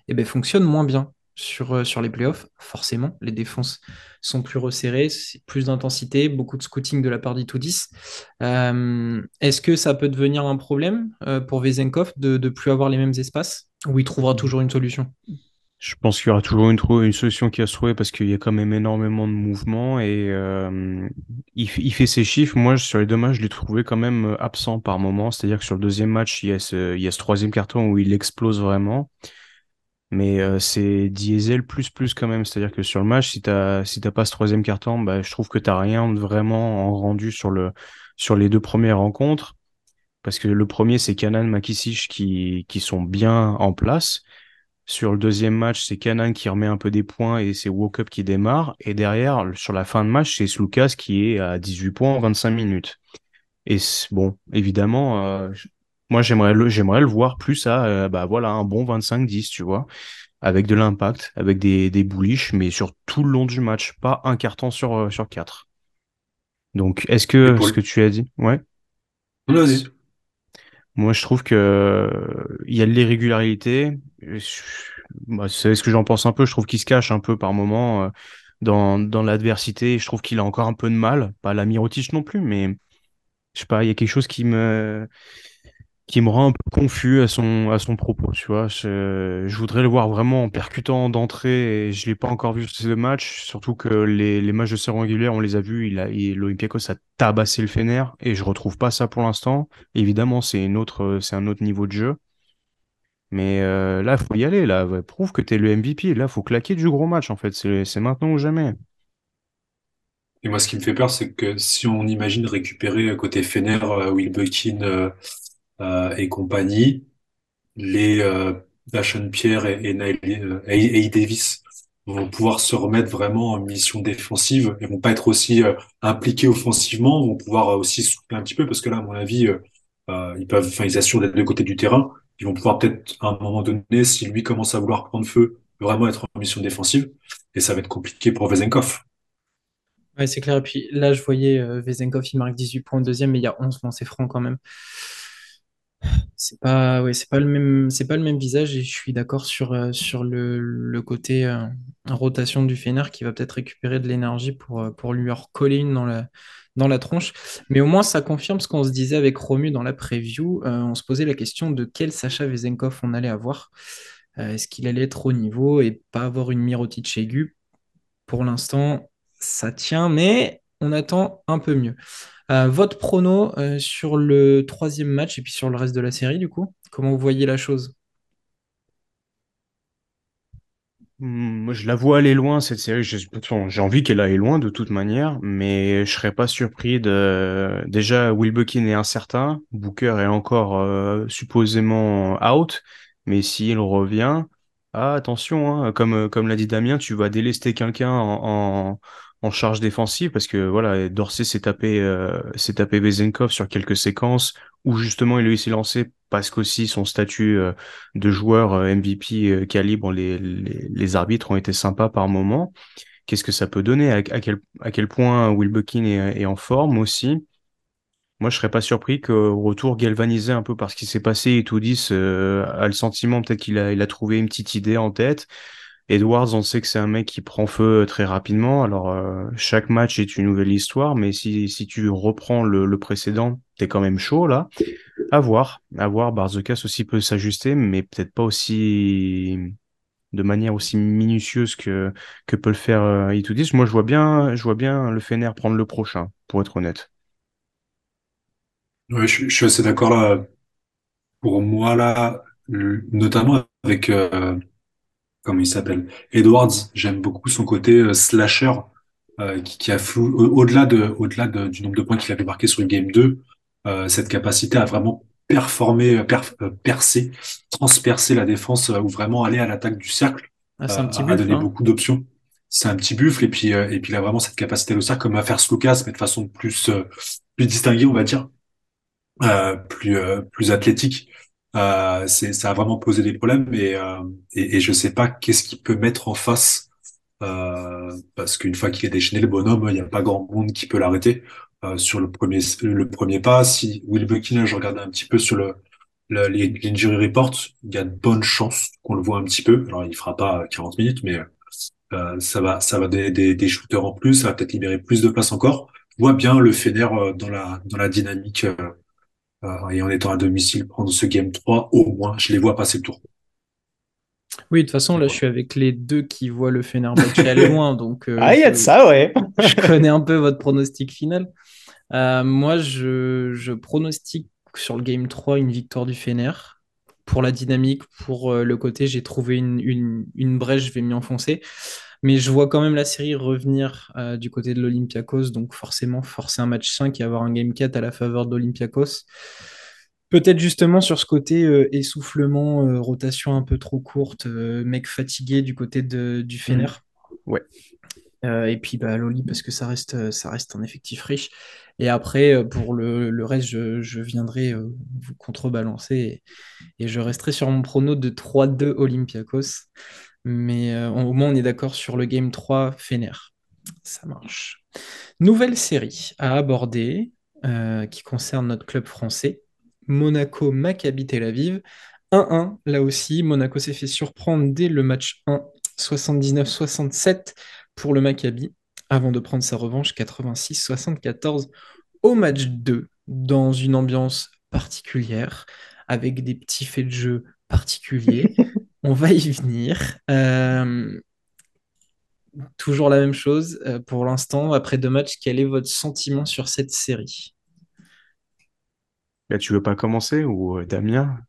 eh ben, fonctionne moins bien sur, euh, sur les playoffs, forcément. Les défenses sont plus resserrées, plus d'intensité, beaucoup de scouting de la part d'Itoudis. Euh, Est-ce que ça peut devenir un problème euh, pour Vezenkov de ne plus avoir les mêmes espaces ou il trouvera toujours une solution? Je pense qu'il y aura toujours une, solution qui a se trouver parce qu'il y a quand même énormément de mouvements et euh, il, il, fait ses chiffres. Moi, sur les deux matchs, je l'ai trouvé quand même absent par moment. C'est-à-dire que sur le deuxième match, il y, a ce, il y a ce troisième carton où il explose vraiment mais euh, c'est diesel plus plus quand même. C'est-à-dire que sur le match, si t'as si t'as pas ce troisième carton, bah, je trouve que t'as rien vraiment en rendu sur le sur les deux premières rencontres. Parce que le premier, c'est Kanan Makisic qui, qui sont bien en place. Sur le deuxième match, c'est Kanan qui remet un peu des points et c'est Wokup qui démarre. Et derrière, sur la fin de match, c'est Slukas qui est à 18 points en 25 minutes. Et bon, évidemment, euh, moi j'aimerais le, j'aimerais le voir plus à, euh, bah voilà, un bon 25-10, tu vois, avec de l'impact, avec des, des bullish, mais sur tout le long du match, pas un carton sur, euh, sur quatre. Donc, est-ce que ce que tu as dit, ouais. Vas-y. Moi, je trouve que il y a de l'irrégularité. Bah, c'est ce que j'en pense un peu. Je trouve qu'il se cache un peu par moment dans, dans l'adversité. Je trouve qu'il a encore un peu de mal. Pas la Mirotic non plus, mais je sais pas, il y a quelque chose qui me qui me rend un peu confus à son à son propos, tu vois. Je, voudrais le voir vraiment percutant d'entrée et je l'ai pas encore vu sur ces deux matchs, surtout que les, les matchs de saison régulière, on les a vus, il a l'Olympiakos a tabassé le Fener et je retrouve pas ça pour l'instant. Évidemment, c'est une autre c'est un autre niveau de jeu. Mais euh, là, faut y aller. Là, prouve que tu es le MVP. Là, faut claquer du gros match. En fait, c'est maintenant ou jamais. Et moi, ce qui me fait peur, c'est que si on imagine récupérer côté Fener, euh, Will Buckin euh, et compagnie, les euh, Pierre et, et, et, Davis vont pouvoir se remettre vraiment en mission défensive et vont pas être aussi impliqués offensivement, vont pouvoir aussi souffler un petit peu parce que là, à mon avis, ils peuvent, enfin, ils assurent des deux côtés du terrain. Ils vont pouvoir peut-être à un moment donné, si lui commence à vouloir prendre feu, vraiment être en mission défensive et ça va être compliqué pour Vezenkov. Ouais, c'est clair. Et puis là, je voyais euh, Vezenkov, il marque 18 points au deuxième, mais il y a 11 c'est franc quand même. C'est pas, le même, visage et je suis d'accord sur, euh, le, côté euh, rotation du Fener qui va peut-être récupérer de l'énergie pour, pour lui recoller une dans la, dans la tronche. Mais au moins, ça confirme ce qu'on se disait avec Romu dans la preview. on se posait la question de quel Sacha Vezenkov on allait avoir. Est-ce qu'il allait être au niveau et pas avoir une Mirotic aiguë Pour l'instant, ça tient, mais on attend un peu mieux. Euh, votre prono euh, sur le troisième match et puis sur le reste de la série, du coup, comment vous voyez la chose? Hmm, je la vois aller loin, cette série. J'ai envie qu'elle aille loin de toute manière, mais je serais pas surpris de. Déjà, Will Buckin est incertain. Booker est encore euh, supposément out, mais s'il revient, ah, attention, hein, comme, l'a dit Damien, tu vas délester quelqu'un en charge défensive parce que voilà, Dorsey s'est tapé, euh, s'est tapé Vezenkov sur quelques séquences où justement il lui s'est lancé parce qu'aussi son statut euh, de joueur euh, MVP calibre, les, les, arbitres ont été sympas par moment. Qu'est-ce que ça peut donner? À, quel, à quel point Will Buckin est, en forme aussi? Moi, je serais pas surpris qu'au retour galvanisé un peu par ce qui s'est passé, euh, a le sentiment peut-être qu'il a, il a trouvé une petite idée en tête Edwards, on sait que c'est un mec qui prend feu très rapidement. Alors, euh, chaque match est une nouvelle histoire, mais si, si tu reprends le, le précédent, t'es quand même chaud là. À voir, à voir. Barzokas aussi peut s'ajuster, mais peut-être pas aussi de manière aussi minutieuse que que peut le faire euh, Itoudis. Moi, je vois bien, je vois bien le Fener prendre le prochain, pour être honnête. Ouais, je, suis assez d'accord là. Pour moi là, notamment avec euh, comment il s'appelle Edwards, j'aime beaucoup son côté euh, slasher euh, qui, qui, a flou au-delà de au-delà de, du nombre de points qu'il avait marqué sur le game 2, euh, cette capacité à vraiment performer, percer, transpercer la défense ou vraiment aller à l'attaque du cercle, ah, un petit a donné hein. beaucoup d'options. C'est un petit buffle et puis et puis il a vraiment cette capacité au cercle comme à faire Slukas mais de façon plus plus distinguée on va dire, plus plus athlétique. Euh, ça a vraiment posé des problèmes et, euh, et, et, je sais pas qu'est-ce qu'il peut mettre en face euh, parce qu'une fois qu'il est déchaîné le bonhomme, il n'y a pas grand monde qui peut l'arrêter euh, sur le premier le premier pas. Si Will Buckingham, je regardais un petit peu sur le, l'injury report, il y a de bonnes chances qu'on le voit un petit peu. Alors il fera pas 40 minutes, mais euh, ça va ça va des, des, des, shooters en plus, ça va peut-être libérer plus de place encore. Je vois bien le Fener dans la dans la dynamique euh, et en étant à domicile, prendre ce game 3, au moins, je les vois passer le tour. Oui, de toute façon, là, je suis avec les deux qui voient le Fenerbahçe <laughs> aller loin. Donc, euh, ah, il y a de ça, ouais. je connais un peu votre pronostic final. Euh, moi, je, je, pronostique sur le game 3 une victoire du Fener. Pour la dynamique, pour le côté, j'ai trouvé une, une, une, brèche, je vais m'y enfoncer. Mais je vois quand même la série revenir euh, du côté de l'Olympiakos, donc forcément forcer un match 5 et avoir un game 4 à la faveur de l'Olympiakos. Peut-être justement sur ce côté euh, essoufflement, euh, rotation un peu trop courte, mec fatigué du côté de, du Fener. Mmh. Ouais. et puis bah, Loli parce que ça reste, ça reste un effectif riche. Et après, pour le, le reste, je, je viendrai vous contrebalancer et, et, je resterai sur mon prono de 3-2 Olympiakos. Mais au moins, on est d'accord sur le game 3 Fener. Ça marche. Nouvelle série à aborder qui concerne notre club français. Monaco Maccabi Tel Aviv. 1-1, là aussi, Monaco s'est fait surprendre dès le match 1, 79-67 pour le Maccabi, avant de prendre sa revanche 86-74 au match 2, dans une ambiance particulière, avec des petits faits de jeu particuliers. <laughs> On va y venir. Euh, toujours la même chose euh, pour l'instant, après deux matchs, quel est votre sentiment sur cette série? Là, tu veux pas commencer ou euh, Damien?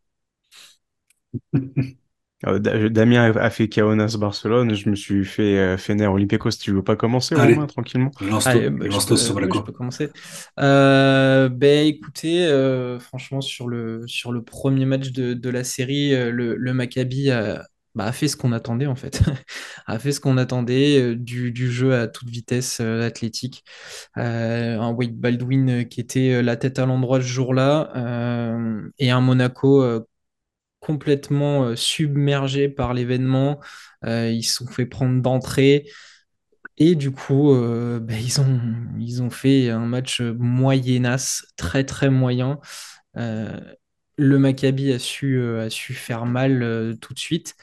<laughs> Damien a fait Kaunas Barcelone, je me suis fait euh, Fener Olympiakos. Tu veux pas commencer Allez. Romain, tranquillement Allez, bah, je, peux, je, peux, commencer. Euh, ben écoutez, euh, franchement sur le sur le premier match de, de la série, euh, le, le Maccabi a, bah, a fait ce qu'on attendait en fait, <laughs> a fait ce qu'on attendait euh, du, du, jeu à toute vitesse euh, athlétique. Euh, un Wade Baldwin qui était la tête à l'endroit ce jour-là et un Monaco complètement submergé par l'événement. ils se sont fait prendre d'entrée. Et du coup, bah, ils, ont, ils ont fait un match moyennasse, très très moyen le Maccabi a su, euh, a su faire mal euh, tout de suite.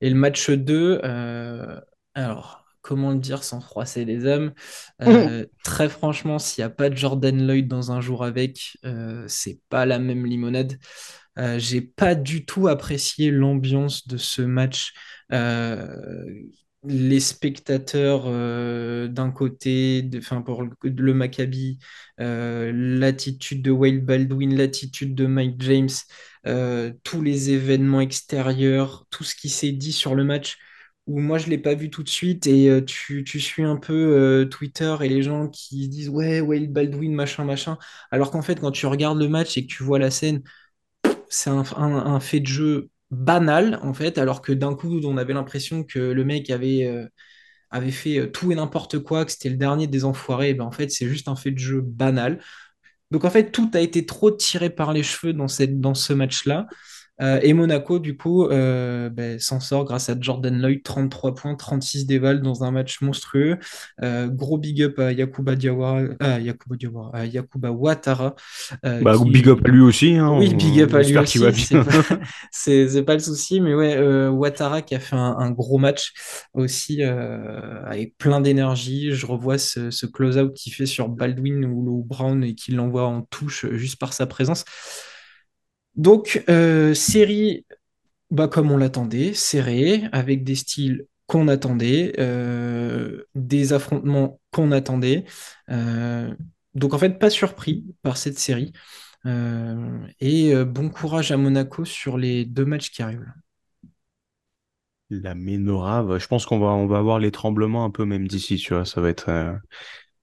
Et le match 2, euh, alors, comment le dire sans froisser les âmes <laughs> Très franchement, s'il n'y a pas de Jordan Lloyd dans un jour avec, c'est pas la même limonade. J'ai pas du tout apprécié l'ambiance de ce match. Les spectateurs euh, d'un côté, enfin pour le, Maccabi, euh, l'attitude de Wade Baldwin, l'attitude de Mike James, euh, tous les événements extérieurs, tout ce qui s'est dit sur le match, où moi je l'ai pas vu tout de suite. Et tu, tu, suis un peu Twitter et les gens qui disent ouais Wade Baldwin machin machin, alors qu'en fait quand tu regardes le match et que tu vois la scène, c'est un, fait de jeu banal, en fait, alors que d'un coup, on avait l'impression que le mec avait, euh, fait euh, tout et n'importe quoi, que c'était le dernier des enfoirés. Et ben, en fait, c'est juste un fait de jeu banal. Donc, en fait, tout a été trop tiré par les cheveux dans ce match-là. Euh, et Monaco, du coup, euh, ben, s'en sort grâce à Jordan Lloyd, 33 points, 36 déval dans un match monstrueux. Euh, gros big up à Yakuba Diawara, Yakuba, Diawara, Yakuba Ouattara. Bah, Big up à lui aussi. Hein, oui, big up à lui aussi. <laughs> C'est pas, le souci, mais ouais, Ouattara qui a fait un, gros match aussi avec plein d'énergie. Je revois ce, ce close-out qu'il fait sur Baldwin ou Brown et qu'il l'envoie en touche juste par sa présence. Donc, euh, série, bah, comme on l'attendait, serrée, avec des styles qu'on attendait, euh, des affrontements qu'on attendait. Euh, donc, en fait, pas surpris par cette série. et bon courage à Monaco sur les deux matchs qui arrivent. La Ménorave, je pense qu'on va, on va avoir les tremblements un peu même d'ici, tu vois, ça va être,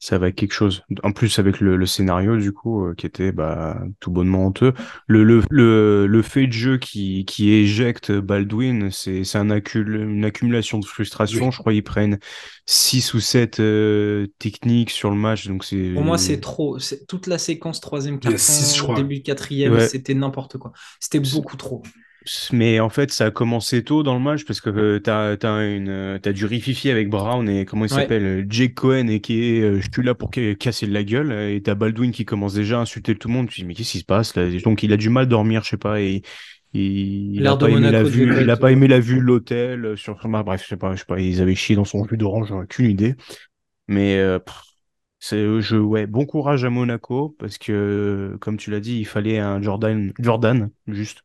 ça va être quelque chose. En plus avec le, le scénario du coup euh, qui était bah, tout bonnement honteux. Le, le, le, le fait de jeu qui, qui éjecte Baldwin, c'est c'est un une accumulation de frustration. Je crois qu'ils prennent 6 ou 7 euh, techniques sur le match. Donc c'est Pour moi c'est trop. Toute la séquence troisième quart début quatrième, c'était n'importe quoi. C'était beaucoup trop. Mais en fait, ça a commencé tôt dans le match parce que euh, t'as as une euh, as du rififi avec Brown et comment il s'appelle euh, Jake Cohen et qui est je suis là pour casser de la gueule et t'as Baldwin qui commence déjà à insulter tout le monde. Tu dis mais qu'est-ce qui se passe là? Donc il a du mal à dormir, je sais pas et, il a pas aimé la vue, il a pas aimé la vue de l'hôtel sur bref, je sais pas, je sais pas, ils avaient chié dans son jus d'orange, j'en ai aucune idée. Mais c'est je ouais, bon courage à Monaco parce que comme tu l'as dit, il fallait un Jordan Jordan juste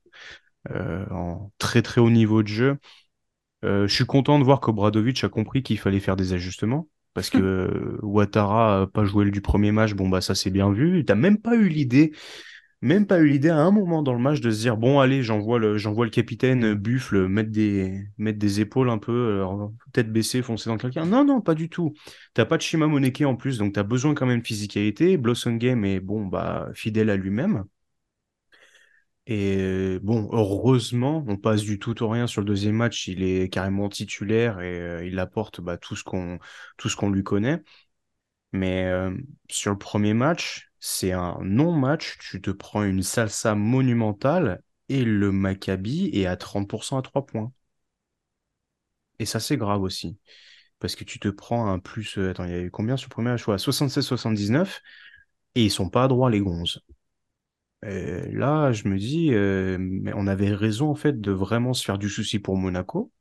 en très très haut niveau de jeu. Euh, je suis content de voir qu'Obradovic a compris qu'il fallait faire des ajustements parce que Ouattara a pas joué du premier match, bon bah ça c'est bien vu. T'as même pas eu l'idée, même pas eu l'idée à un moment dans le match de se dire bon allez j'envoie le j'envoie le capitaine Buffle mettre des mettre des épaules un peu tête baissée foncer dans quelqu'un. Non non pas du tout. T'as pas de Shima Moneke en plus donc t'as besoin quand même de physicalité. Blossom Game est bon bah fidèle à lui-même. Et bon, heureusement, on passe du tout au rien sur le deuxième match. Il est carrément titulaire et il apporte bah, tout ce qu'on lui connaît. Mais sur le premier match, c'est un non-match. Tu te prends une salsa monumentale et le Maccabi est à 30% à 3 points. Et ça, c'est grave aussi. Parce que tu te prends un plus. Attends, il y a eu combien sur le premier match? 76-79. Et ils sont pas à droit, les gonzes. Et là, je me dis, euh, mais on avait raison en fait de vraiment se faire du souci pour Monaco.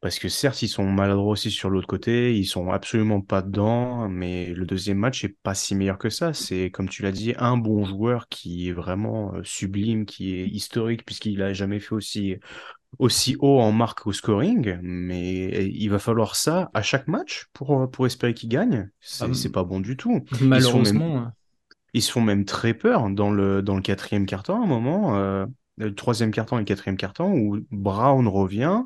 Parce que certes, ils sont maladroits aussi sur l'autre côté, ils sont absolument pas dedans, mais le deuxième match est pas si meilleur que ça. C'est, comme tu l'as dit, un bon joueur qui est vraiment euh, sublime, qui est historique, puisqu'il a jamais fait aussi, aussi haut en marque au scoring, mais il va falloir ça à chaque match pour, pour espérer qu'il gagne. C'est ah, pas bon du tout. Malheureusement. Ils se font même très peur dans le, quatrième carton à un moment, euh, le troisième carton et le quatrième carton, où Brown revient,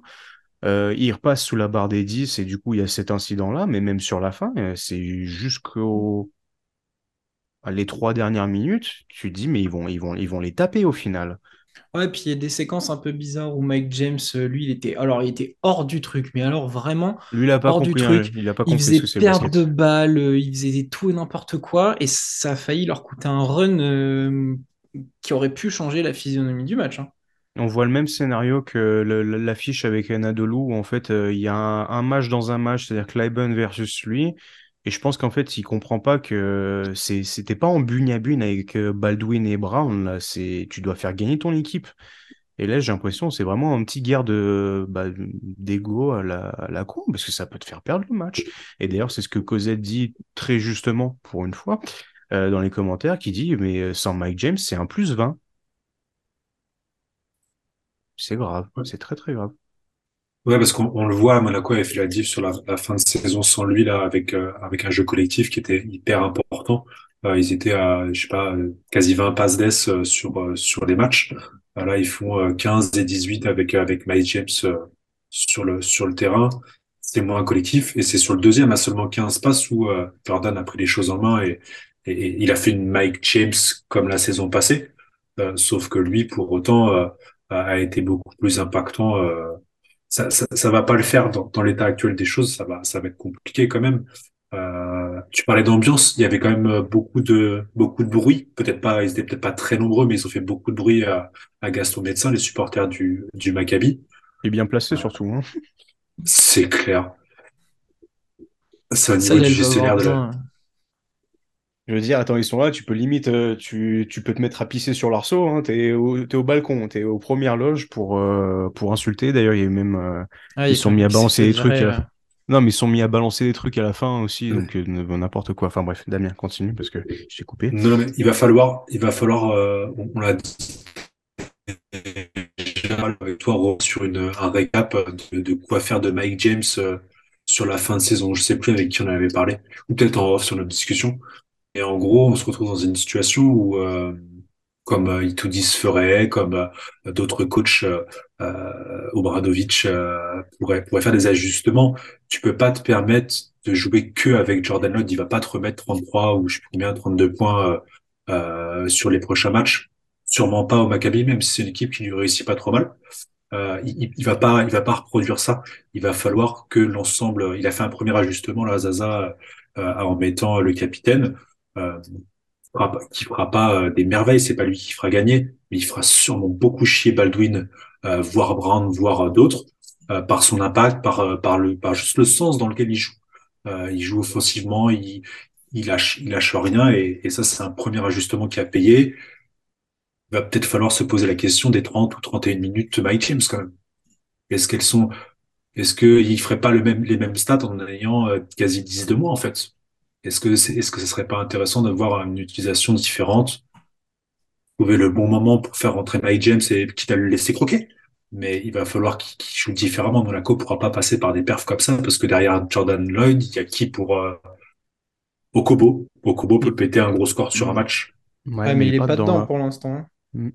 euh, il repasse sous la barre des 10 et du coup il y a cet incident-là, mais même sur la fin, euh, c'est jusqu'aux les trois dernières minutes, tu dis mais ils vont, ils vont, ils vont les taper au final. Ouais, puis il y a des séquences un peu bizarres où Mike James, euh, lui, il était, alors il était hors du truc, mais alors vraiment lui, il a pas hors du truc. Hein, il, a pas il faisait perdre de balles, euh, il faisait tout et n'importe quoi, et ça a failli leur coûter un run euh, qui aurait pu changer la physionomie du match. Hein. On voit le même scénario que l'affiche avec Anadolu, où en fait il y a un, match dans un match, c'est-à-dire Clyburn versus lui, et je pense qu'en fait, il comprend pas que c'était pas en bune à bune avec euh, Baldwin et Brown. Là, c'est tu dois faire gagner ton équipe. Et là, j'ai l'impression c'est vraiment un petit guerre de bah, d'ego à la, à la con, parce que ça peut te faire perdre le match. Et d'ailleurs, c'est ce que Cosette dit très justement pour une fois euh, dans les commentaires, qui dit mais euh, sans Mike James, c'est un plus 20. C'est grave, c'est très très grave. Ouais, parce qu'on le voit, Monaco avait fait la diff sur la, fin de saison sans lui là, avec euh, avec un jeu collectif qui était hyper important. Euh, ils étaient à, je sais pas, quasi 20 passes d'ess euh, sur sur les matchs. là, ils font 15 et 18 avec avec Mike James sur le sur le terrain. C'est moins collectif et c'est sur le deuxième à seulement 15 passes où Jordan a pris les choses en main et, et, il a fait une Mike James comme la saison passée. sauf que lui, pour autant, a été beaucoup plus impactant ça, ça, ça, va pas le faire dans, dans l'état actuel des choses. Ça va, ça va être compliqué quand même. Euh, tu parlais d'ambiance, il y avait quand même beaucoup de beaucoup de bruit. Peut-être pas, ils étaient peut-être pas très nombreux, mais ils ont fait beaucoup de bruit à, à Gaston Médecin, les supporters du du Maccabi. Et bien placé surtout. Hein. C'est clair. C'est au niveau du gestionnaire de la, je veux dire, attends, ils sont là, tu peux limite, euh, tu, tu peux te mettre à pisser sur l'arceau, hein, t'es au, es au balcon, t'es aux premières loges pour, euh, pour insulter. D'ailleurs, il y a eu même, euh, ah, ils sont mis à balancer des trucs. Non, mais ils sont mis à balancer des trucs à la fin aussi, donc n'importe quoi. Enfin bref, Damien, continue parce que j'ai coupé. Non, mais il va falloir, il va falloir, on, l'a dit avec toi sur une, un récap de, de, quoi faire de Mike James sur la fin de saison. Je sais plus avec qui on avait parlé, ou peut-être en off sur notre discussion. Et en gros, on se retrouve dans une situation où, euh, comme euh, Itoudis ferait, comme euh, d'autres coachs, euh, euh Obradovic euh, pourrait, faire des ajustements, tu peux pas te permettre de jouer que avec Jordan Love. Il va pas te remettre 33 ou je sais plus combien, 32 points sur les prochains matchs. Sûrement pas au Maccabi, même si c'est une équipe qui lui réussit pas trop mal. Euh, il, il, va pas, il va pas reproduire ça. Il va falloir que l'ensemble. Il a fait un premier ajustement là, Zaza, euh, en mettant le capitaine euh, qui fera pas euh, des merveilles, c'est pas lui qui fera gagner, mais il fera sûrement beaucoup chier Baldwin, euh, voire Brown, voire d'autres, par son impact, par par le par juste le sens dans lequel il joue. il joue offensivement, il il lâche il rien et, ça c'est un premier ajustement qui a payé. Il va peut-être falloir se poser la question des 30 ou 31 minutes de Mike James quand même. Est-ce qu'elles sont est-ce qu'il ferait pas les mêmes stats en ayant quasi 10 de moins en fait? Est-ce que c'est, est-ce que ce serait pas intéressant d'avoir une utilisation différente, trouver le bon moment pour faire rentrer Mike James et quitte à le laisser croquer? Mais il va falloir qu'il, joue différemment. Monaco pourra pas passer par des perfs comme ça parce que derrière Jordan Lloyd, il y a qui pour euh... Okobo? Okobo peut péter un gros score sur un match. Ouais, mais, il est pas, dedans, pour l'instant. Hein. Mm.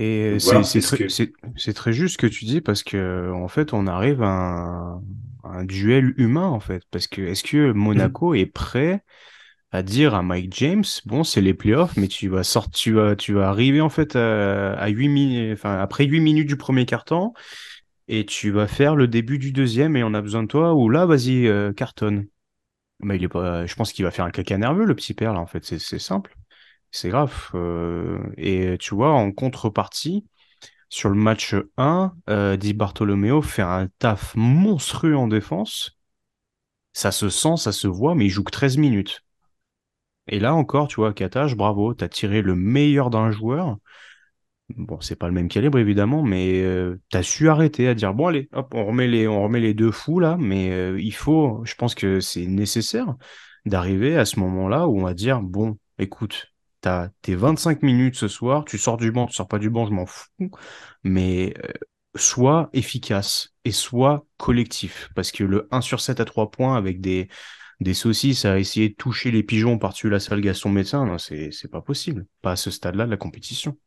Et c'est, très, c'est, très juste ce que tu dis parce que en fait on arrive à un, un duel humain en fait parce que est-ce que Monaco mm. est prêt à dire à Mike James, bon, c'est les playoffs, mais tu vas sortir, tu vas, tu vas arriver en fait à, 8 minutes, enfin, après 8 minutes du premier quart-temps, et tu vas faire le début du deuxième, et on a besoin de toi, ou là, vas-y, euh, cartonne. Mais il est pas, je pense qu'il va faire un caca nerveux, le petit père, là, en fait, c'est simple. C'est grave. Euh, et tu vois, en contrepartie, sur le match 1, euh, Di Bartolomeo fait un taf monstrueux en défense. Ça se sent, ça se voit, mais il joue que 13 minutes. Et là encore, tu vois, Katash, bravo, t'as tiré le meilleur d'un joueur. Bon, c'est pas le même calibre évidemment, mais euh, t'as su arrêter à dire bon allez, hop, on remet les, on remet les deux fous là, mais euh, il faut, je pense que c'est nécessaire d'arriver à ce moment-là où on va dire bon, écoute, t'as tes 25 minutes ce soir, tu sors du banc, tu sors pas du banc, je m'en fous, mais euh, sois efficace et sois collectif, parce que le 1 sur 7 à 3 points avec des des saucisses à essayer de toucher les pigeons par-dessus la salle Gaston Médecin, non, c'est, c'est pas possible. Pas à ce stade-là de la compétition.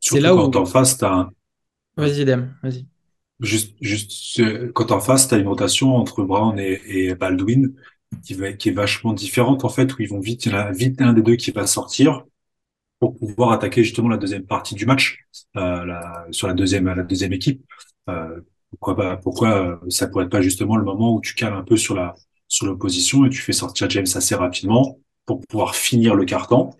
C'est là où. Quand en face, t'as Vas-y, Dem, vas-y. Juste, juste, quand en face, t'as une rotation entre Brown et, et Baldwin qui, est vachement différente, en fait, où ils vont vite, il y en a vite un des deux qui va sortir pour pouvoir attaquer justement la deuxième partie du match, euh, sur la deuxième, la deuxième équipe. Euh, pourquoi pas, pourquoi ça pourrait être pas justement le moment où tu cales un peu sur la, sur l'opposition et tu fais sortir James assez rapidement pour pouvoir finir le carton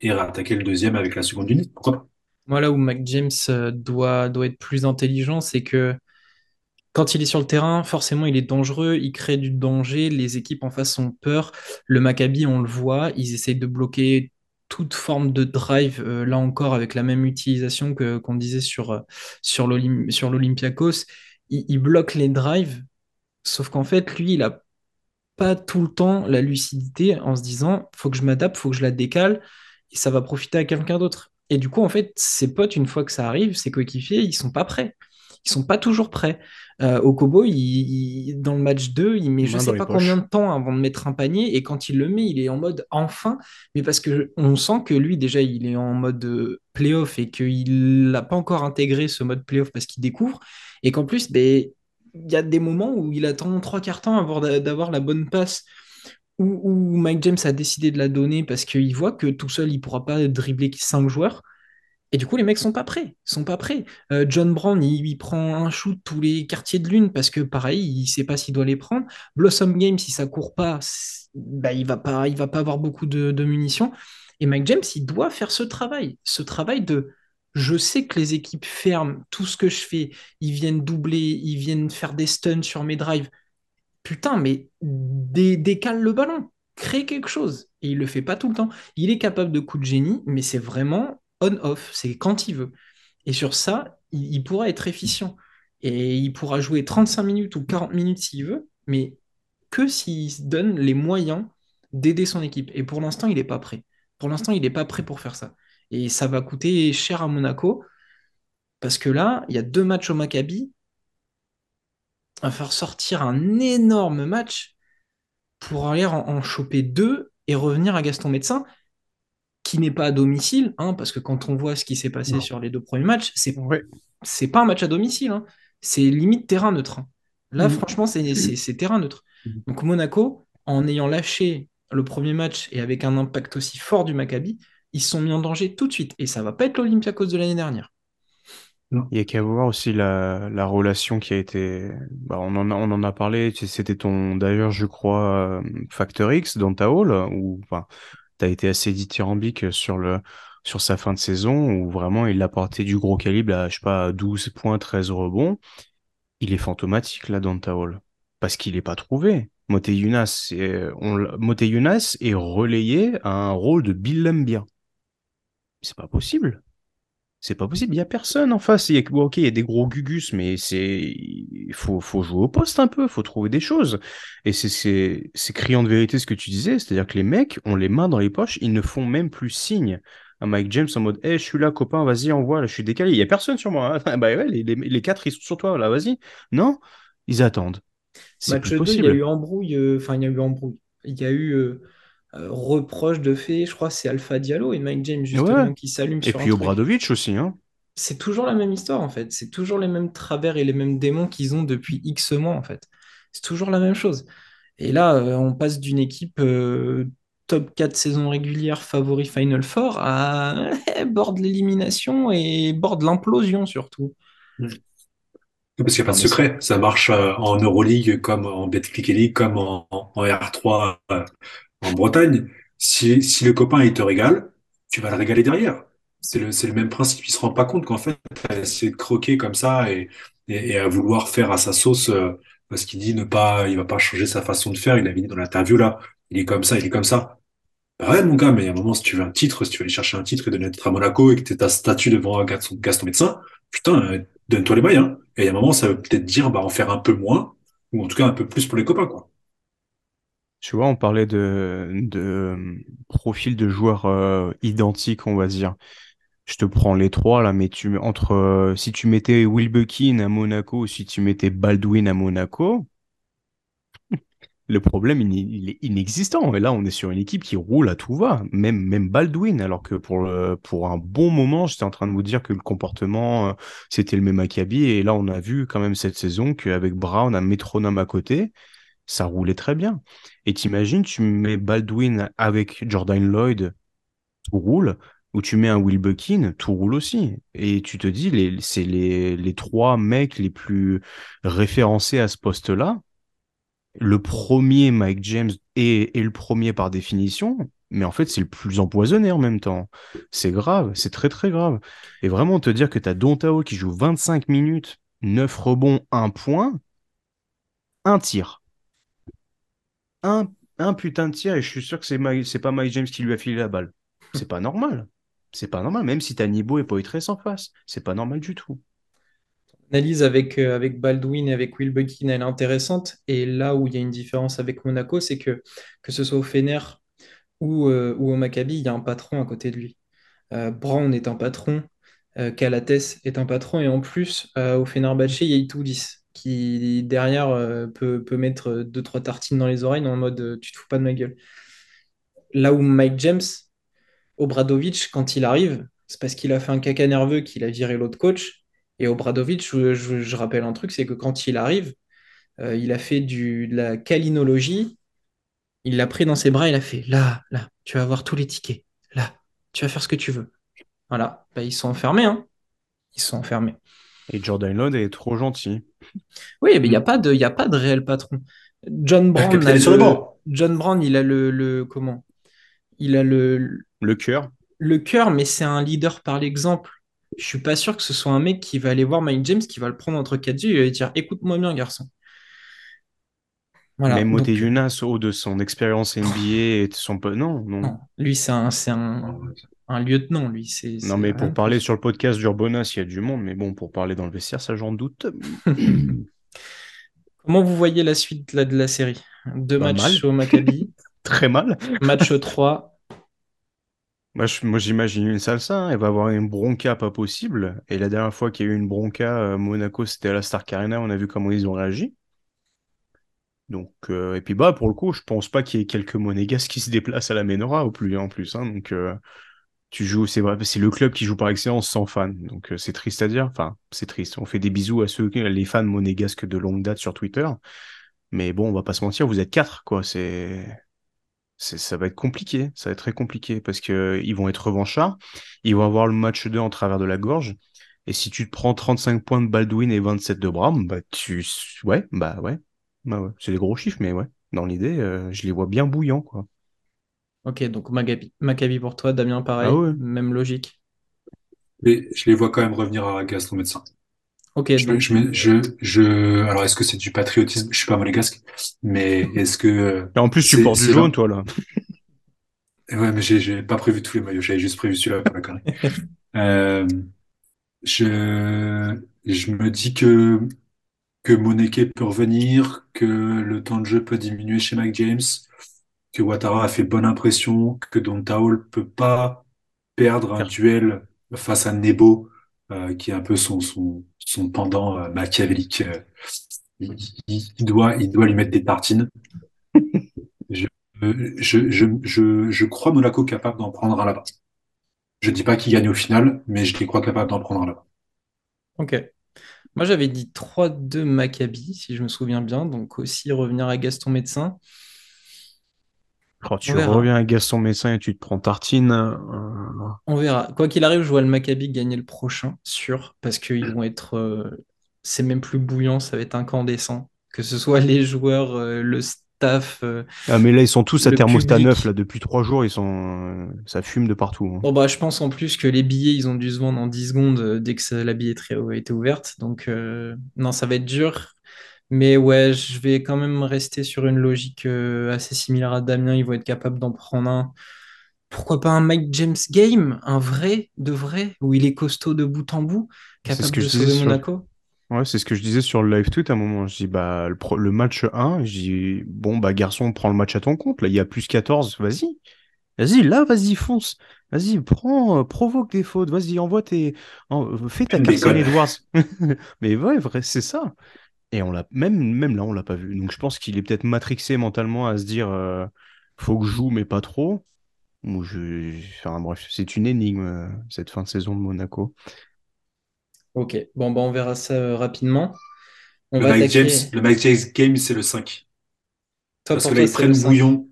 et attaquer le deuxième avec la seconde unité. Pourquoi pas? Moi, là où Mac James euh, doit, doit être plus intelligent, c'est que quand il est sur le terrain, forcément, il est dangereux, il crée du danger, les équipes en face ont peur. Le Maccabi, on le voit, ils essayent de bloquer toute forme de drive, euh, là encore, avec la même utilisation que qu'on disait sur, euh, sur l'Olympiakos. Il, il bloque les drives, sauf qu'en fait, lui, il a pas tout le temps la lucidité en se disant faut que je m'adapte, faut que je la décale et ça va profiter à quelqu'un d'autre. Et du coup, en fait, ses potes, une fois que ça arrive, ses coéquipiers, ils sont pas prêts. Ils sont pas toujours prêts. Euh, au Kobo, il, dans le match 2, il met je sais pas combien de temps avant de mettre un panier et quand il le met, il est en mode enfin, mais parce que on sent que lui déjà il est en mode euh, playoff et qu'il n'a pas encore intégré ce mode playoff parce qu'il découvre et qu'en plus, ben, il y a des moments où il attend trois quarts temps avant d'avoir la bonne passe, où, Mike James a décidé de la donner parce qu'il voit que tout seul, il pourra pas dribbler cinq joueurs. Et du coup, les mecs sont pas prêts. sont pas prêts. Euh, John Brown, il, prend un shoot tous les quartiers de lune parce que pareil, il sait pas s'il doit les prendre. Blossom Game, si ça court pas, bah, il va pas, il va pas avoir beaucoup de, munitions. Et Mike James, il doit faire ce travail, ce travail de je sais que les équipes ferment tout ce que je fais, ils viennent doubler, ils viennent faire des stuns sur mes drives. Putain, mais décale le ballon, crée quelque chose. Et il le fait pas tout le temps. Il est capable de coups de génie, mais c'est vraiment on-off, c'est quand il veut. Et sur ça, il, pourra être efficient. Et il pourra jouer 35 minutes ou 40 minutes s'il veut, mais que s'il se donne les moyens d'aider son équipe. Et pour l'instant, il n'est pas prêt. Pour l'instant, il n'est pas prêt pour faire ça. Et ça va coûter cher à Monaco. Parce que là, il y a deux matchs au Maccabi. Il faire sortir un énorme match pour aller en, choper deux et revenir à Gaston Médecin, qui n'est pas à domicile, hein, parce que quand on voit ce qui s'est passé sur les deux premiers matchs, c'est c'est pas un match à domicile, hein. c'est limite terrain neutre. Hein. Là, mm. franchement, c'est terrain neutre. Mm. Donc Monaco, en ayant lâché le premier match et avec un impact aussi fort du Maccabi, ils se sont mis en danger tout de suite. Et ça va pas être l'Olympiakos de l'année dernière. Il y a qu'à voir aussi la, la, relation qui a été. Bah, on, en a, on en a parlé. C'était ton, d'ailleurs, je crois, euh, Factor X dans ta hall, où enfin, tu été assez dithyrambique sur, le, sur sa fin de saison, où vraiment il a porté du gros calibre à, je sais pas, 12 points, 13 rebonds. Il est fantomatique là dans hall. Parce qu'il n'est pas trouvé. Mote Younas, est, relayé à un rôle de Bill Lambia c'est pas possible. C'est pas possible. Il y a personne en face. Ok, il y a des gros gugus, mais c'est, il faut, faut jouer au poste un peu. Il faut trouver des choses. Et c'est, criant de vérité ce que tu disais. C'est-à-dire que les mecs ont les mains dans les poches. Ils ne font même plus signe à Mike James en mode, hey, je suis là, copain, vas-y, envoie. Là, je suis décalé. Il y a personne sur moi. Hein. <laughs> bah ouais, les, les, quatre, ils sont sur toi. Là, vas-y. Non, ils attendent. C'est Match 2, il y a eu embrouille. Euh, enfin, il y a eu embrouille. Il y a eu. Euh, euh, reproche de fait, je crois c'est Alpha Diallo et Mike James justement qui s'allument sur Et puis Obradovic aussi. Hein. C'est toujours la même histoire en fait. C'est toujours les mêmes travers et les mêmes démons qu'ils ont depuis X mois en fait. C'est toujours la même chose. Et là, on passe d'une équipe top 4 saison régulière favori Final Four à <laughs> bord de l'élimination et bord de l'implosion surtout. Parce qu'il n'y a pas de secret. Ça marche en Euroleague comme en Betclic League, comme en, R3 en Bretagne. Si, si le copain il te régale, tu vas le régaler derrière. C'est le, le même principe. Il se rend pas compte qu'en fait, c'est de croquer comme ça et, et, à vouloir faire à sa sauce euh, parce qu'il dit ne pas, il va pas changer sa façon de faire. Il a dit dans l'interview là, il est comme ça, il est comme ça. Bah ouais, mon gars, mais a un moment, si tu veux un titre, si tu veux aller chercher un titre et donner un à Monaco et que tu ta statue devant Gaston, Gaston Médecin, putain, euh, donne-toi les moyens. Et il y a un moment, ça veut peut-être dire, bah, en faire un peu moins, ou en tout cas un peu plus pour les copains, quoi. Tu vois, on parlait de, de profil de joueurs euh, identiques, on va dire. Je te prends les trois là, mais tu entre euh, si tu mettais Wilbekin à Monaco, si tu mettais Baldwin à Monaco, le problème il, est inexistant. Et là, on est sur une équipe qui roule à tout va, même Baldwin. Alors que pour pour un bon moment, j'étais en train de vous dire que le comportement euh, c'était le même Maccabi. Et là, on a vu quand même cette saison qu'avec Brown, un métronome à côté, ça roulait très bien. Et t'imagines, tu mets Baldwin avec Jordan Lloyd, tout roule, ou tu mets un Will Buckin, tout roule aussi. Et tu te dis, c'est les, trois mecs les plus référencés à ce poste-là. Le premier, Mike James, est, le premier par définition, mais en fait, c'est le plus empoisonné en même temps. C'est grave, c'est très très grave. Et vraiment, te dire que tu as Dontao qui joue 25 minutes, 9 rebonds, 1 point, un tir un, putain de tir et je suis sûr que c'est c'est pas Mike James qui lui a filé la balle. C'est pas normal. C'est pas normal, même si t'as Nibo et Poitres en face. C'est pas normal du tout. L'analyse avec, euh, Baldwin et avec Will Buckin, elle est intéressante. Et là où il y a une différence avec Monaco, c'est que que ce soit au Fener ou, euh, au Maccabi, il y a un patron à côté de lui. Euh, Brown est un patron, Calates est un patron, et en plus, au Fenerbahçe, il y a Itoudis qui derrière peut, peut, mettre deux, trois tartines dans les oreilles en mode tu te fous pas de ma gueule. Là où Mike James, Obradovic, quand il arrive, c'est parce qu'il a fait un caca nerveux qu'il a viré l'autre coach. Et Obradovic, je, je, rappelle un truc, c'est que quand il arrive, euh, il a fait du, de la calinologie, il l'a pris dans ses bras, il a fait là, là, tu vas avoir tous les tickets, là, tu vas faire ce que tu veux. Voilà, bah, ils sont enfermés, hein. Ils sont enfermés. Et Jordan Lode est trop gentil. Oui, mais il n'y a, pas de, y a pas de réel patron. John Brown, le, John Brown, il a le, le comment? Il a le le cœur. Le cœur, mais c'est un leader par l'exemple. Je suis pas sûr que ce soit un mec qui va aller voir Mike James, qui va le prendre entre quatre yeux et dire écoute-moi bien, garçon. Voilà, mais Moté au de son expérience NBA et de son non, non, non. Lui, c'est un, un, un lieutenant, lui. Non, mais pour parler sur le podcast d'Urbonas, il y a du monde, mais bon, pour parler dans le vestiaire, ça j'en doute. <laughs> Comment vous voyez la suite là, de la série? Deux matchs au Maccabi. <laughs> Très mal. Match 3. Moi, j'imagine une salsa, hein. elle va avoir une bronca pas possible. Et la dernière fois qu'il y a eu une bronca, euh, Monaco, c'était à la Stark Arena, on a vu comment ils ont réagi. Donc, euh, et puis bah pour le coup, je pense pas qu'il y ait quelques monégasques qui se déplacent à la Menora au plus en plus. Hein, donc euh, tu joues, c'est vrai, c'est le club qui joue par excellence sans fans. Donc c'est triste à dire. Enfin, c'est triste. On fait des bisous à ceux, les fans monégasques de longue date sur Twitter. Mais bon, on va pas se mentir, vous êtes quatre, quoi. C'est, ça va être compliqué. Ça va être très compliqué parce que ils vont être revanchards. Ils vont avoir le match 2 en travers de la gorge. Et si tu te prends 35 points de Baldwin et 27 de Brown, bah tu, ouais, bah ouais, bah ouais. C'est des gros chiffres, mais ouais. Dans l'idée, euh, je les vois bien bouillants, quoi. Ok, donc Maccabi, pour toi, Damien, pareil, ah même logique. Mais je les vois quand même revenir à Gaston Médecin. Ok, je, je, je, alors est-ce que c'est du patriotisme? Je suis pas monégasque, mais est-ce que. en plus, tu portes du jaune, toi, là. <laughs> Ouais, mais j'ai pas prévu tous les maillots, j'avais juste prévu celui-là pour la connerie. <laughs> euh, je, je me dis que, que Moneke peut revenir, que le temps de jeu peut diminuer chez Mike James, que Ouattara a fait bonne impression, que Don Taul peut pas perdre un duel face à Nebo, euh, qui est un peu son, son, son pendant euh, machiavélique. Euh, il, il, doit, il doit lui mettre des tartines. <laughs> je, je, je, je, je crois Monaco capable d'en prendre un là-bas. Je dis pas qu'il gagne au final, mais je les crois capable d'en prendre un là-bas. Ok. Moi, j'avais dit 3-2 Maccabi, si je me souviens bien. Donc aussi revenir à Gaston Médecin. Quand tu reviens à Gaston Médecin et tu te prends Tartine. Euh, On verra. Quoi qu'il arrive, je vois le Maccabi gagner le prochain, sûr, parce qu'ils vont être. Euh, c'est même plus bouillant, ça va être incandescent. Que ce soit les joueurs, euh, le staff. ah, mais là, ils sont tous à thermostat neuf, là, depuis trois jours, ils sont. ça fume de partout. Hein. Bon, bah, je pense en plus que les billets, ils ont dû se vendre en 10 secondes dès que la billetterie a été ouverte. Donc, non, ça va être dur. Mais ouais, je vais quand même rester sur une logique euh, assez similaire à Damien. Ils vont être capables d'en prendre un. Pourquoi pas un Mike James game, un vrai, de vrai, où il est costaud de bout en bout, capable de sauver Monaco Ouais, c'est ce que je disais sur le live tweet à un moment. Je dis, bah, le, match 1, je dis, bon, bah, garçon, prends le match à ton compte. Là, il y a plus 14, vas-y. Vas-y, là, vas-y, fonce. Vas-y, prends, euh, provoque des fautes. Vas-y, envoie tes. fais ta Carson Edwards. <laughs> Mais ouais, vrai, c'est ça. Et on l'a même même là on l'a pas vu. Donc je pense qu'il est peut-être matrixé mentalement à se dire euh, faut que je joue mais pas trop. Ou je enfin bref, c'est une énigme euh, cette fin de saison de Monaco. OK. Bon bah on verra ça euh, rapidement. le, Mike James, le Mike James game c'est le 5. Parce que là ils prennent bouillon,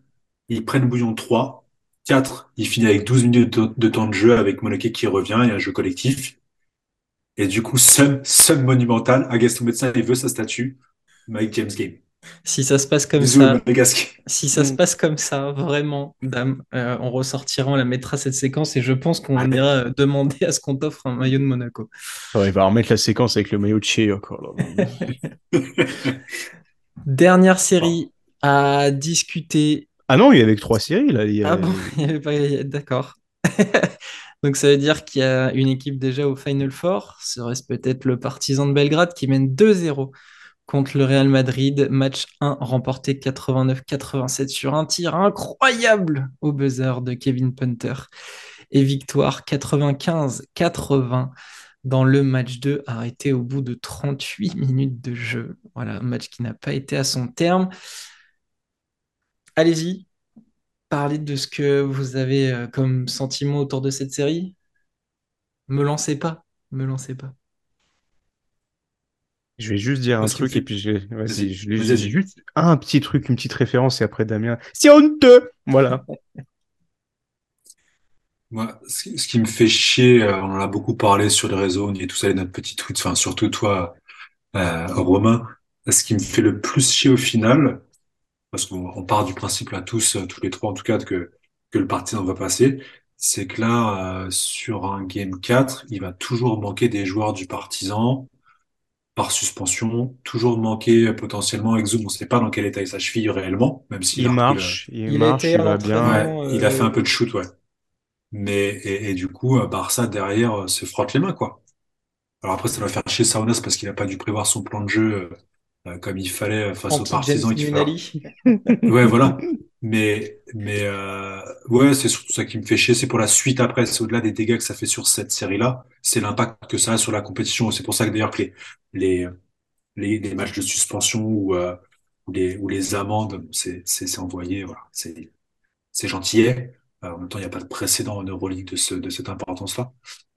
ils prennent bouillon 3, 4, il finit avec 12 minutes de, temps de jeu avec Monaco qui revient et un jeu collectif. Et du coup, seum, seum monumental. Agaston Médecin, il veut sa statue. Mike James Game. Si ça se passe comme ça, si ça se passe comme ça, vraiment, dame, euh, on ressortira, on la mettra cette séquence et je pense qu'on ira euh, demander à ce qu'on t'offre un maillot de Monaco. il va remettre la séquence avec le maillot de chez encore. <laughs> Dernière série à discuter. Ah non, il y avait que trois séries là. Ah bon, <laughs> il y avait pas. D'accord. <laughs> Donc ça veut dire qu'il y a une équipe déjà au Final Four, serait-ce peut-être le Partizan de Belgrade qui mène 2-0 contre le Real Madrid. Match 1 remporté 89-87 sur un tir incroyable au buzzer de Kevin Punter. Et victoire 95-80 dans le match 2 arrêté au bout de 38 minutes de jeu. Voilà, un match qui n'a pas été à son terme. Allez-y, parler de ce que vous avez euh, comme sentiment autour de cette série? Me lancez pas, me lancez pas. Je vais juste dire un truc et puis je, vas-y, je vais juste un petit truc, une petite référence et après Damien. C'est honteux Voilà. <laughs> Moi, ce qui me fait chier, euh, on en a beaucoup parlé sur les réseaux, et tout ça, notre petit tweet, enfin surtout toi, euh, Romain, ce qui me fait le plus chier au final, parce qu'on part du principe là tous, euh, tous les trois en tout cas, que, que le partisan va passer, c'est que là, euh, sur un game 4, il va toujours manquer des joueurs du partisan par suspension, toujours manquer euh, potentiellement Exum, on ne sait pas dans quel état est sa cheville réellement, même s'il il marche, il, marche, il va bien. Il a fait un peu de shoot, ouais. Mais et, du coup, Barça derrière se frotte les mains, quoi. Alors après, ça va faire chier Saunas parce qu'il n'a pas dû prévoir son plan de jeu euh, comme il fallait euh, face aux partisans. Qui ouais, voilà. Mais, mais euh, ouais, c'est surtout ça qui me fait chier. C'est pour la suite après. C'est au-delà des dégâts que ça fait sur cette série-là. C'est l'impact que ça a sur la compétition. C'est pour ça que d'ailleurs que les, les, les, les, matchs de suspension ou, euh, ou, les, ou les amendes, c'est, c'est, envoyé. Voilà. C'est, c'est gentillet. Euh, en même temps, il n'y a pas de précédent en Euroleague de, ce, de cette importance-là.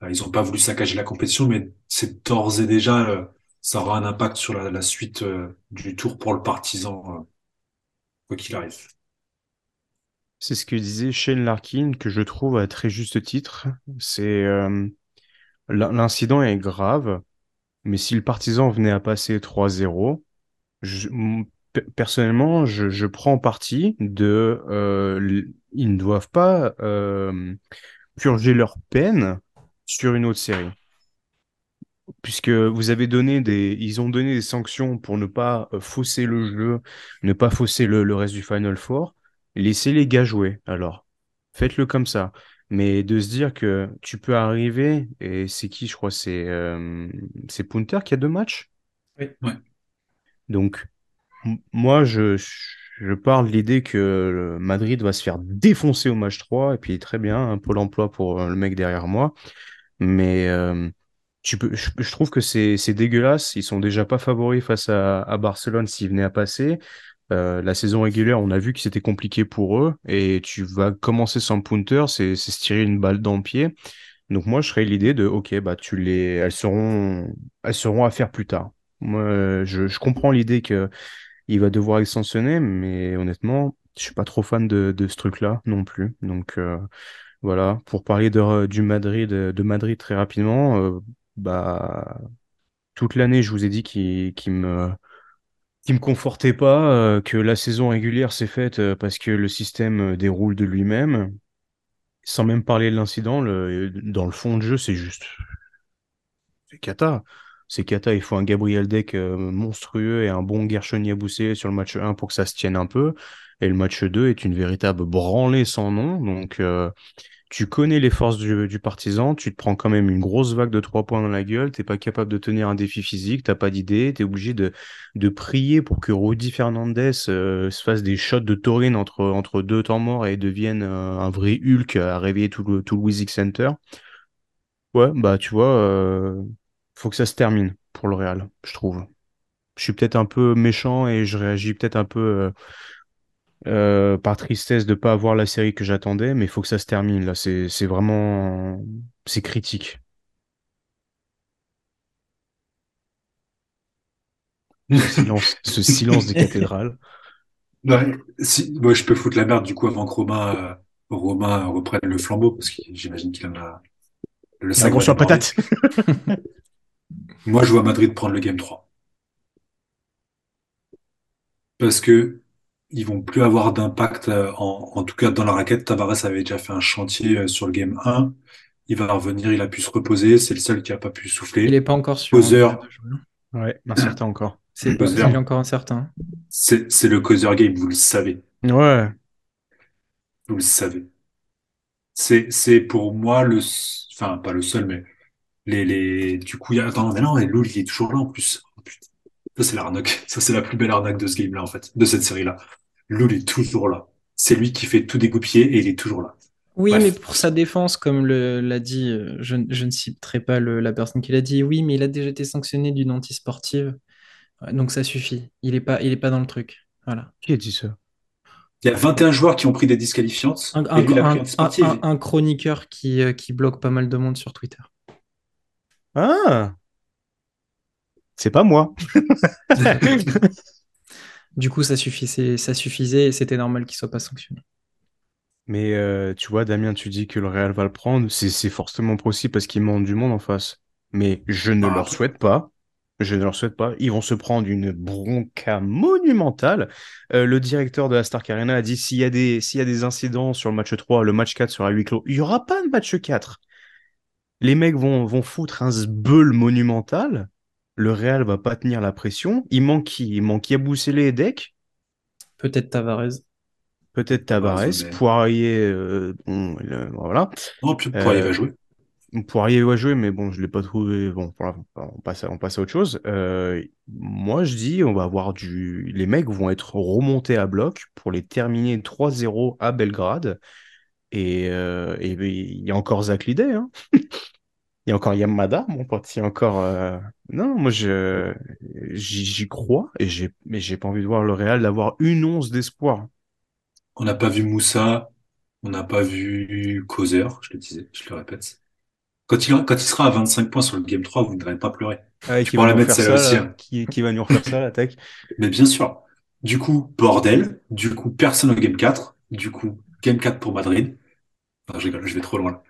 ils n'ont pas voulu saccager la compétition, mais c'est d'ores et déjà ça aura un impact sur la, suite euh, du tour pour le partisan, euh, quoi qu'il arrive. C'est ce que disait Shane Larkin, que je trouve à très juste titre. C'est euh, l'incident est grave, mais si le partisan venait à passer 3-0, personnellement, je, je, prends parti de ils ne doivent pas purger leur peine sur une autre série puisque vous avez donné des, ils ont donné des sanctions pour ne pas euh, fausser le jeu, ne pas fausser le, reste du Final Four, laissez les gars jouer. Alors, faites-le comme ça. Mais de se dire que tu peux arriver, et c'est qui, je crois, c'est euh, c'est Punter qui a deux matchs? Oui. Donc, moi, je, je parle de l'idée que Madrid va se faire défoncer au match 3, et puis très bien, un pôle emploi pour euh, le mec derrière moi. Mais tu peux, je, trouve que c'est dégueulasse. Ils sont déjà pas favoris face à, Barcelone s'ils venaient à passer. Euh, la saison régulière, on a vu que c'était compliqué pour eux. Et tu vas commencer sans punter, c'est se tirer une balle dans le pied. Donc moi, je serais l'idée de, ok, bah tu les, elles seront, elles seront à faire plus tard. Moi, je, je comprends l'idée que il va devoir extensionner, mais honnêtement, je suis pas trop fan de, de ce truc-là non plus. Donc euh, voilà, pour parler de, du Madrid, de Madrid très rapidement, euh, bah toute l'année, je vous ai dit qu'il qui me qui me confortait pas, euh, que la saison régulière s'est faite parce que le système déroule de lui-même. Sans même parler de l'incident, dans le fond de jeu, c'est juste. C'est cata. C'est cata. Il faut un Gabriel Deck monstrueux et un bon Gershon Yaboussé sur le match 1 pour que ça se tienne un peu. Et le match 2 est une véritable branlée sans nom. Donc, euh, tu connais les forces du, partisan, tu te prends quand même une grosse vague de trois points dans la gueule, t'es pas capable de tenir un défi physique, t'as pas d'idée, t'es obligé de, prier pour que Rudy Fernandez euh, se fasse des shots de taurine entre, deux temps morts et devienne euh, un vrai Hulk à réveiller tout le, tout Center. Ouais, bah tu vois, faut que ça se termine pour le Real, je trouve. Je suis peut-être un peu méchant et je réagis peut-être un peu euh, par tristesse de pas avoir la série que j'attendais, mais il faut que ça se termine là. C'est vraiment c'est critique. ce silence, des cathédrales. <laughs> si, moi, je peux foutre la merde du coup avant que Romain, euh, Romain reprenne le flambeau parce que j'imagine qu'il en a le sac. La patate. moi, je vois Madrid prendre le game 3. Parce que ils vont plus avoir d'impact, euh, en, en, tout cas dans la raquette. Tavares avait déjà fait un chantier euh, sur le game 1. Il va revenir, il a pu se reposer. C'est le seul qui a pas pu souffler. Il est pas encore sûr. Causer. Ouais, incertain encore. C'est il est encore incertain. C'est le causer game, vous le savez. Ouais. Vous le savez. C'est pour moi le, enfin pas le seul, mais les les du coup il y a attends mais non, mais il est toujours là en plus. Oh, Ça c'est l'arnaque. Ça c'est la plus belle arnaque de ce game là en fait, de cette série là. Loul est toujours là. C'est lui qui fait tout dégoupiller et il est toujours là. Oui, mais pour sa défense, comme l'a dit, euh, je, je, ne citerai pas la personne qui l'a dit, oui, mais il a déjà été sanctionné d'une antisportive. Donc ça suffit. Il n'est pas, il est pas dans le truc. Voilà. Qui a dit ça? Il y a 21 joueurs qui ont pris des disqualifiantes. Un, un, un chroniqueur qui, euh, qui bloque pas mal de monde sur Twitter. Ah C'est pas moi. <laughs> Du coup, ça, suffisait, ça suffisait et c'était normal qu'il soit pas sanctionné. Mais euh, tu vois, Damien, tu dis que le Real va le prendre. C'est forcément possible parce qu'il manque du monde en face. Mais je ne bah, leur souhaite pas. Je ne leur souhaite pas. Ils vont se prendre une bronca monumentale. Euh, le directeur de la Stark Arena a dit s'il y, a des, s'il y a des incidents sur le match 3, le match 4 sera huis clos. Il n'y aura pas de match 4. Les mecs vont, vont foutre un zbeul monumental le Real va pas tenir la pression. Il manque qui? Il manque Yabusele et Deck. Peut-être Tavares. Peut-être Tavares. Poirier, euh, bon, voilà. Non, puis Poirier va euh, jouer. Poirier va jouer, mais bon, je l'ai pas trouvé. Bon, on passe, à, on passe à autre chose. Euh, moi, je dis, on va avoir du. Les mecs vont être remontés à bloc pour les terminer 3-0 à Belgrade. Et il y a encore Zach Lidé, hein <laughs> Il y a encore Yamada, mon pote. Il y a encore. Euh, non, moi, je j'y crois et j'ai, mais j'ai pas envie de voir le Real d'avoir une once d'espoir. On n'a pas vu Moussa, on n'a pas vu Causer, je le disais, je le répète. Quand il, quand il sera à 25 points sur le Game 3, vous ne devrez pas pleurer. Ah, qui va la mettre ça, aussi. Hein. Qui, qui, va nous refaire ça, l'attaque <laughs> Mais bien sûr. Du coup, bordel. Du coup, personne au Game 4. Du coup, Game 4 pour Madrid. Enfin, je rigole, je vais trop loin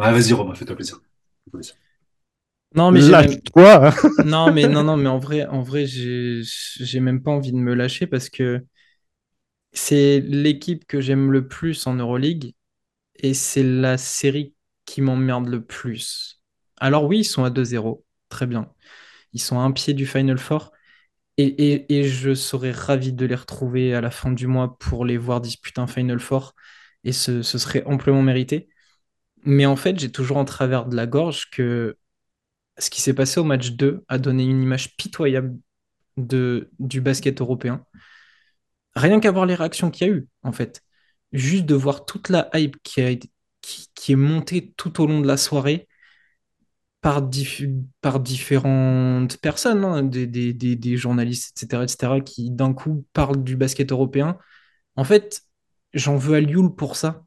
vas-y, Romain, fais-toi plaisir. Non, mais toi <laughs> non, mais non, non, mais en vrai, en vrai, j'ai même pas envie de me lâcher parce que c'est l'équipe que j'aime le plus en Euroleague et c'est la série qui m'emmerde le plus. Alors oui, ils sont à 2-0, très bien. Ils sont à un pied du Final Four et, et, je serais ravi de les retrouver à la fin du mois pour les voir disputer un Final Four et ce, ce serait amplement mérité. Mais en fait, j'ai toujours en travers de la gorge que ce qui s'est passé au match 2 a donné une image pitoyable de, du basket européen. Rien qu'à voir les réactions qu'il y a eu, en fait. Juste de voir toute la hype qui, a, qui, est montée tout au long de la soirée par, par différentes personnes, hein, des, des, des, journalistes, etc., etc., qui d'un coup parlent du basket européen. En fait, j'en veux à Lyoul pour ça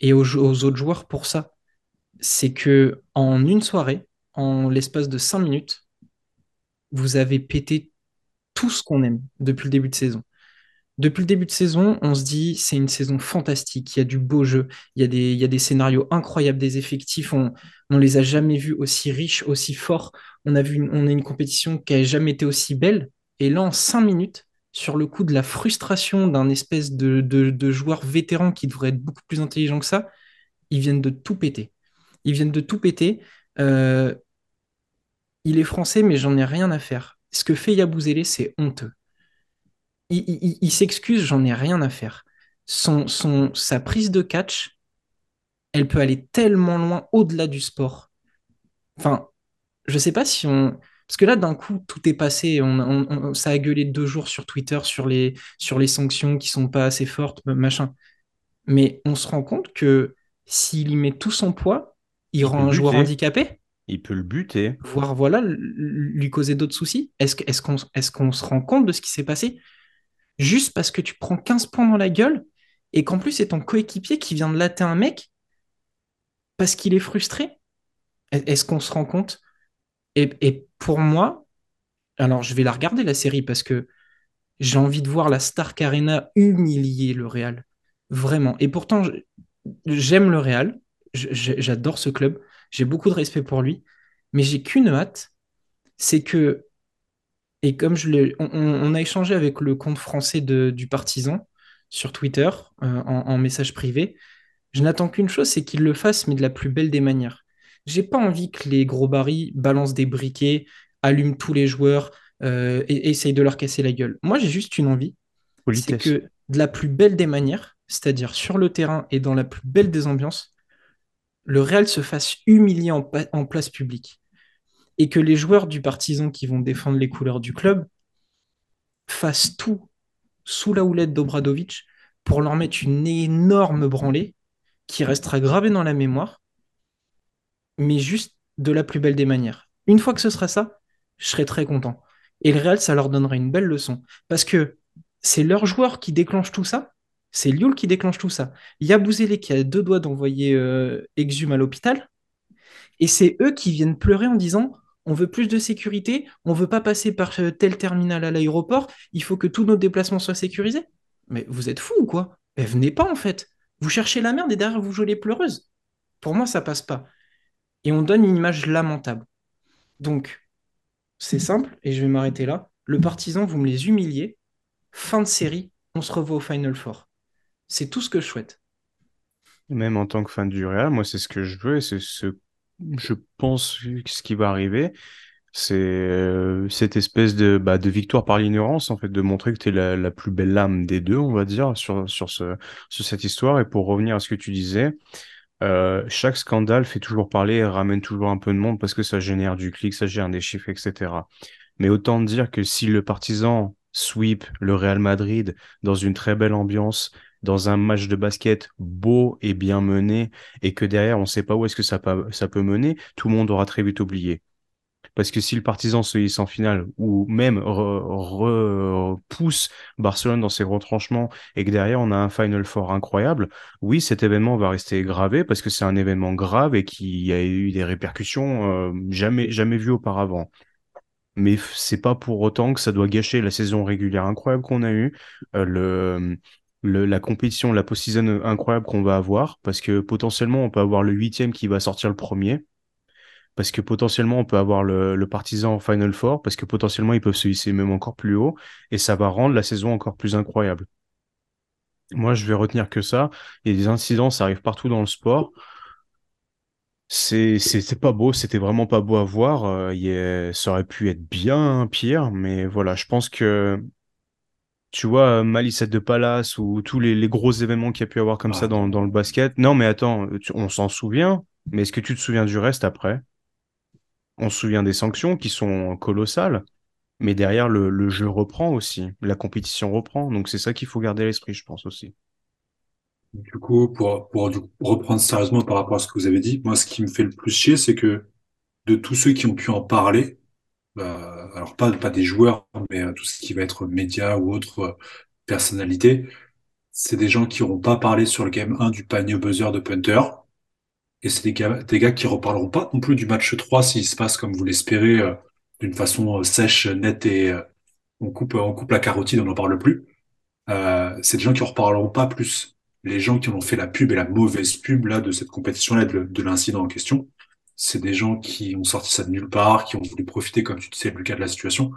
et aux, autres joueurs pour ça. c'est que en une soirée, en l'espace de cinq minutes, vous avez pété tout ce qu'on aime depuis le début de saison. Depuis le début de saison, on se dit c'est une saison fantastique, il y a du beau jeu, il y a des, scénarios incroyables, des effectifs, on ne les a jamais vus aussi riches, aussi forts. On a, vu on a une compétition qui n'a jamais été aussi belle. Et là, en cinq minutes, sur le coup de la frustration d'un espèce de, joueur vétéran qui devrait être beaucoup plus intelligent que ça, ils viennent de tout péter. Ils viennent de tout péter. Euh, il est français, mais j'en ai rien à faire. Ce que fait Yabouzélé, c'est honteux il, s'excuse, j'en ai rien à faire. Son, son, sa prise de catch, elle peut aller tellement loin au-delà du sport. Enfin, je sais pas si on. Parce que là, d'un coup, tout est passé. On, ça a gueulé deux jours sur Twitter sur les, sur les sanctions qui sont pas assez fortes, machin. Mais on se rend compte que s'il y met tout son poids, il, rend un joueur handicapé. Il peut le buter. Voire, voilà, lui causer d'autres soucis. Est-ce qu'on est qu'on se rend compte de ce qui s'est passé? Juste parce que tu prends 15 points dans la gueule et qu'en plus c'est ton coéquipier qui vient de latter un mec parce qu'il est frustré? Est-ce qu'on se rend compte? Et, pour moi, alors je vais la regarder la série parce que j'ai envie de voir la Stark Arena humilier le Real. Vraiment. Et pourtant, j'aime le Real. J'adore ce club. J'ai beaucoup de respect pour lui. Mais j'ai qu'une hâte, c'est que et comme je l'ai, on, a échangé avec le compte français du partisan sur Twitter euh, en, message privé. Je n'attends qu'une chose, c'est qu'il le fasse, mais de la plus belle des manières. J'ai pas envie que les gros barils balancent des briquets, allument tous les joueurs euh, et, essayent de leur casser la gueule. Moi, j'ai juste une envie, c'est que de la plus belle des manières, c'est-à-dire sur le terrain et dans la plus belle des ambiances, le Real se fasse humilier en place publique et que les joueurs du partisan qui vont défendre les couleurs du club fassent tout sous la houlette d'Obradovic pour leur mettre une énorme branlée qui restera gravée dans la mémoire, mais juste de la plus belle des manières. Une fois que ce sera ça, je serai très content. Et le Real, ça leur donnera une belle leçon. Parce que c'est leur joueur qui déclenche tout ça. C'est Lyoul qui déclenche tout ça. Il y a Bouzélé qui a deux doigts d'envoyer euh, à l'hôpital. Et c'est eux qui viennent pleurer en disant on veut plus de sécurité, on veut pas passer par euh, tel terminal à l'aéroport, il faut que tous nos déplacements soient sécurisés. Mais vous êtes fous ou quoi? Eh, Venez pas en fait. Vous cherchez la merde et derrière vous jouez les pleureuses. Pour moi, ça passe pas. Et on donne une image lamentable. Donc, c'est simple, et je vais m'arrêter là. Le partisan, vous me les humiliez. Fin de série, on se revoit au Final Four. C'est tout ce que je souhaite. Même en tant que fan du Real, moi, c'est ce que je veux et c'est ce je pense que ce qui va arriver, c'est euh, cette espèce de, bah, de victoire par l'ignorance, en fait, de montrer que tu es la, plus belle âme des deux, on va dire, sur, sur, sur cette histoire. Et pour revenir à ce que tu disais, euh, chaque scandale fait toujours parler et ramène toujours un peu de monde parce que ça génère du clic, ça génère des chiffres, etc. Mais autant dire que si le partisan sweep le Real Madrid dans une très belle ambiance, dans un match de basket beau et bien mené et que derrière on ne sait pas où est-ce que ça peut, ça peut mener, tout le monde aura très vite oublié. Parce que si le partisan se hisse en finale ou même repousse Barcelone dans ses retranchements et que derrière on a un Final Four incroyable, oui, cet événement va rester gravé parce que c'est un événement grave et qui a eu des répercussions euh, jamais, jamais vues auparavant. Mais c'est pas pour autant que ça doit gâcher la saison régulière incroyable qu'on a eue, euh, la compétition, la post-season incroyable qu'on va avoir, parce que potentiellement on peut avoir le huitième qui va sortir le premier, parce que potentiellement on peut avoir le, le partisan Final Four, parce que potentiellement ils peuvent se hisser même encore plus haut, et ça va rendre la saison encore plus incroyable. Moi, je vais retenir que ça. Il y a des incidents, ça arrive partout dans le sport. C'est, c'est, pas beau, c'était vraiment pas beau à voir. Euh, ça aurait pu être bien pire, mais voilà, je pense que tu vois, Malicette de Palace ou tous les, gros événements qu'il y a pu avoir comme ça ah. dans, le basket. Non, mais attends, on s'en souvient, mais est-ce que tu te souviens du reste après? On se souvient des sanctions qui sont colossales, mais derrière, le, jeu reprend aussi, la compétition reprend. Donc c'est ça qu'il faut garder à l'esprit, je pense aussi. Du coup, pour, reprendre sérieusement par rapport à ce que vous avez dit, moi, ce qui me fait le plus chier, c'est que de tous ceux qui ont pu en parler, euh, alors pas, pas des joueurs, mais euh, tout ce qui va être médias ou autres euh, personnalités, c'est des gens qui n'auront pas parlé sur le game 1 du panier buzzer de Punter. Et c'est des gars, des gars qui reparleront pas non plus du match 3 s'il se passe comme vous l'espérez, euh, d'une façon euh, sèche, nette et euh, on coupe, on coupe la carotide, on n'en parle plus. c'est des gens qui en reparleront pas plus. Les gens qui ont fait la pub et la mauvaise pub là de cette compétition-là, de, de l'incident en question, c'est des gens qui ont sorti ça de nulle part, qui ont voulu profiter, comme tu disais, Lucas, de la situation.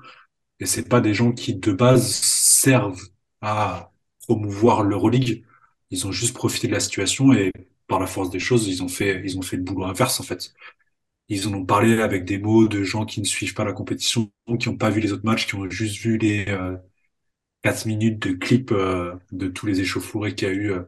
Et c'est pas des gens qui, de base, servent à promouvoir l'Euroleague. Ils ont juste profité de la situation et par la force des choses, ils ont fait, ils ont fait le boulot inverse, en fait. Ils en ont parlé avec des mots de gens qui ne suivent pas la compétition, qui n'ont pas vu les autres matchs, qui ont juste vu les euh, 4 minutes de clip euh, de tous les échauffourés qu'il y a eu euh,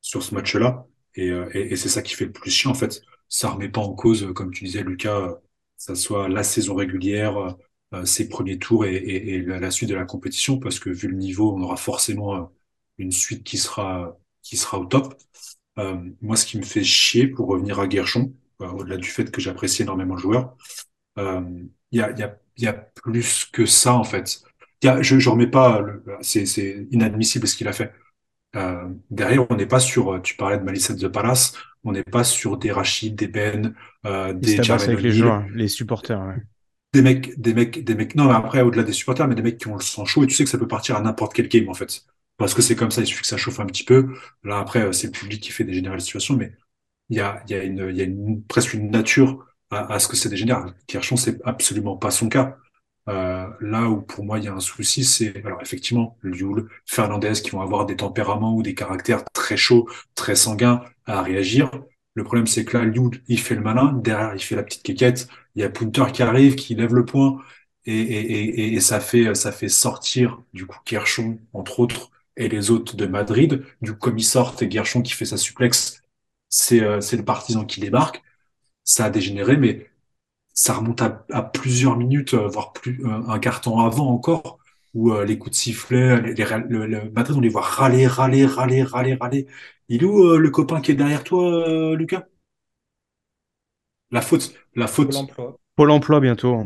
sur ce match-là. Et, euh, et, c'est ça qui fait le plus chiant, en fait. Ça remet pas en cause, comme tu disais, Lucas, ça soit la saison régulière, ses premiers tours et, et, et, la suite de la compétition, parce que vu le niveau, on aura forcément une suite qui sera qui sera au top. Euh, moi, ce qui me fait chier, pour revenir à Guerchon, euh, au-delà du fait que j'apprécie énormément le joueur, euh, il y, a, y, a, y a plus que ça, en fait. Y a, je ne remets pas, c'est inadmissible ce qu'il a fait. Euh, derrière, on n'est pas sur, tu parlais de Malice de Palace, on n'est pas sur des Rachid, des Ben, euh, des avec les joueurs, les supporters. Ouais. Des mecs, des mecs, des mecs. Non, mais après, au-delà des supporters, mais des mecs qui ont le sang chaud et tu sais que ça peut partir à n'importe quel game en fait parce que c'est comme ça, il suffit que ça chauffe un petit peu. Là, après, euh, c'est le public qui fait dégénérer la situation, mais il y a, y a, une, y a une, presque une nature à, ce que ça dégénère. Kirchon, c'est absolument pas son cas. Euh, là où pour moi il y a un souci, c'est alors effectivement Lioul, Fernandez qui vont avoir des tempéraments ou des caractères très chauds, très sanguins à réagir. Le problème c'est que là Lioul il fait le malin, derrière il fait la petite quéquette, il y a Punter qui arrive, qui lève le poing et, et, et, et ça fait ça fait sortir du coup Kershon entre autres et les autres de Madrid. Du sortent et Guerchon qui fait sa suplex, c'est euh, le partisan qui débarque. Ça a dégénéré, mais ça remonte à, à plusieurs minutes, euh, voire plus euh, un quart temps avant encore, où les coups de sifflet, les, le, Madrid, on les voit râler, râler, râler, râler, râler. Il est où le copain qui est derrière toi, Lucas? La faute, la faute. Pôle emploi. Pôle emploi bientôt.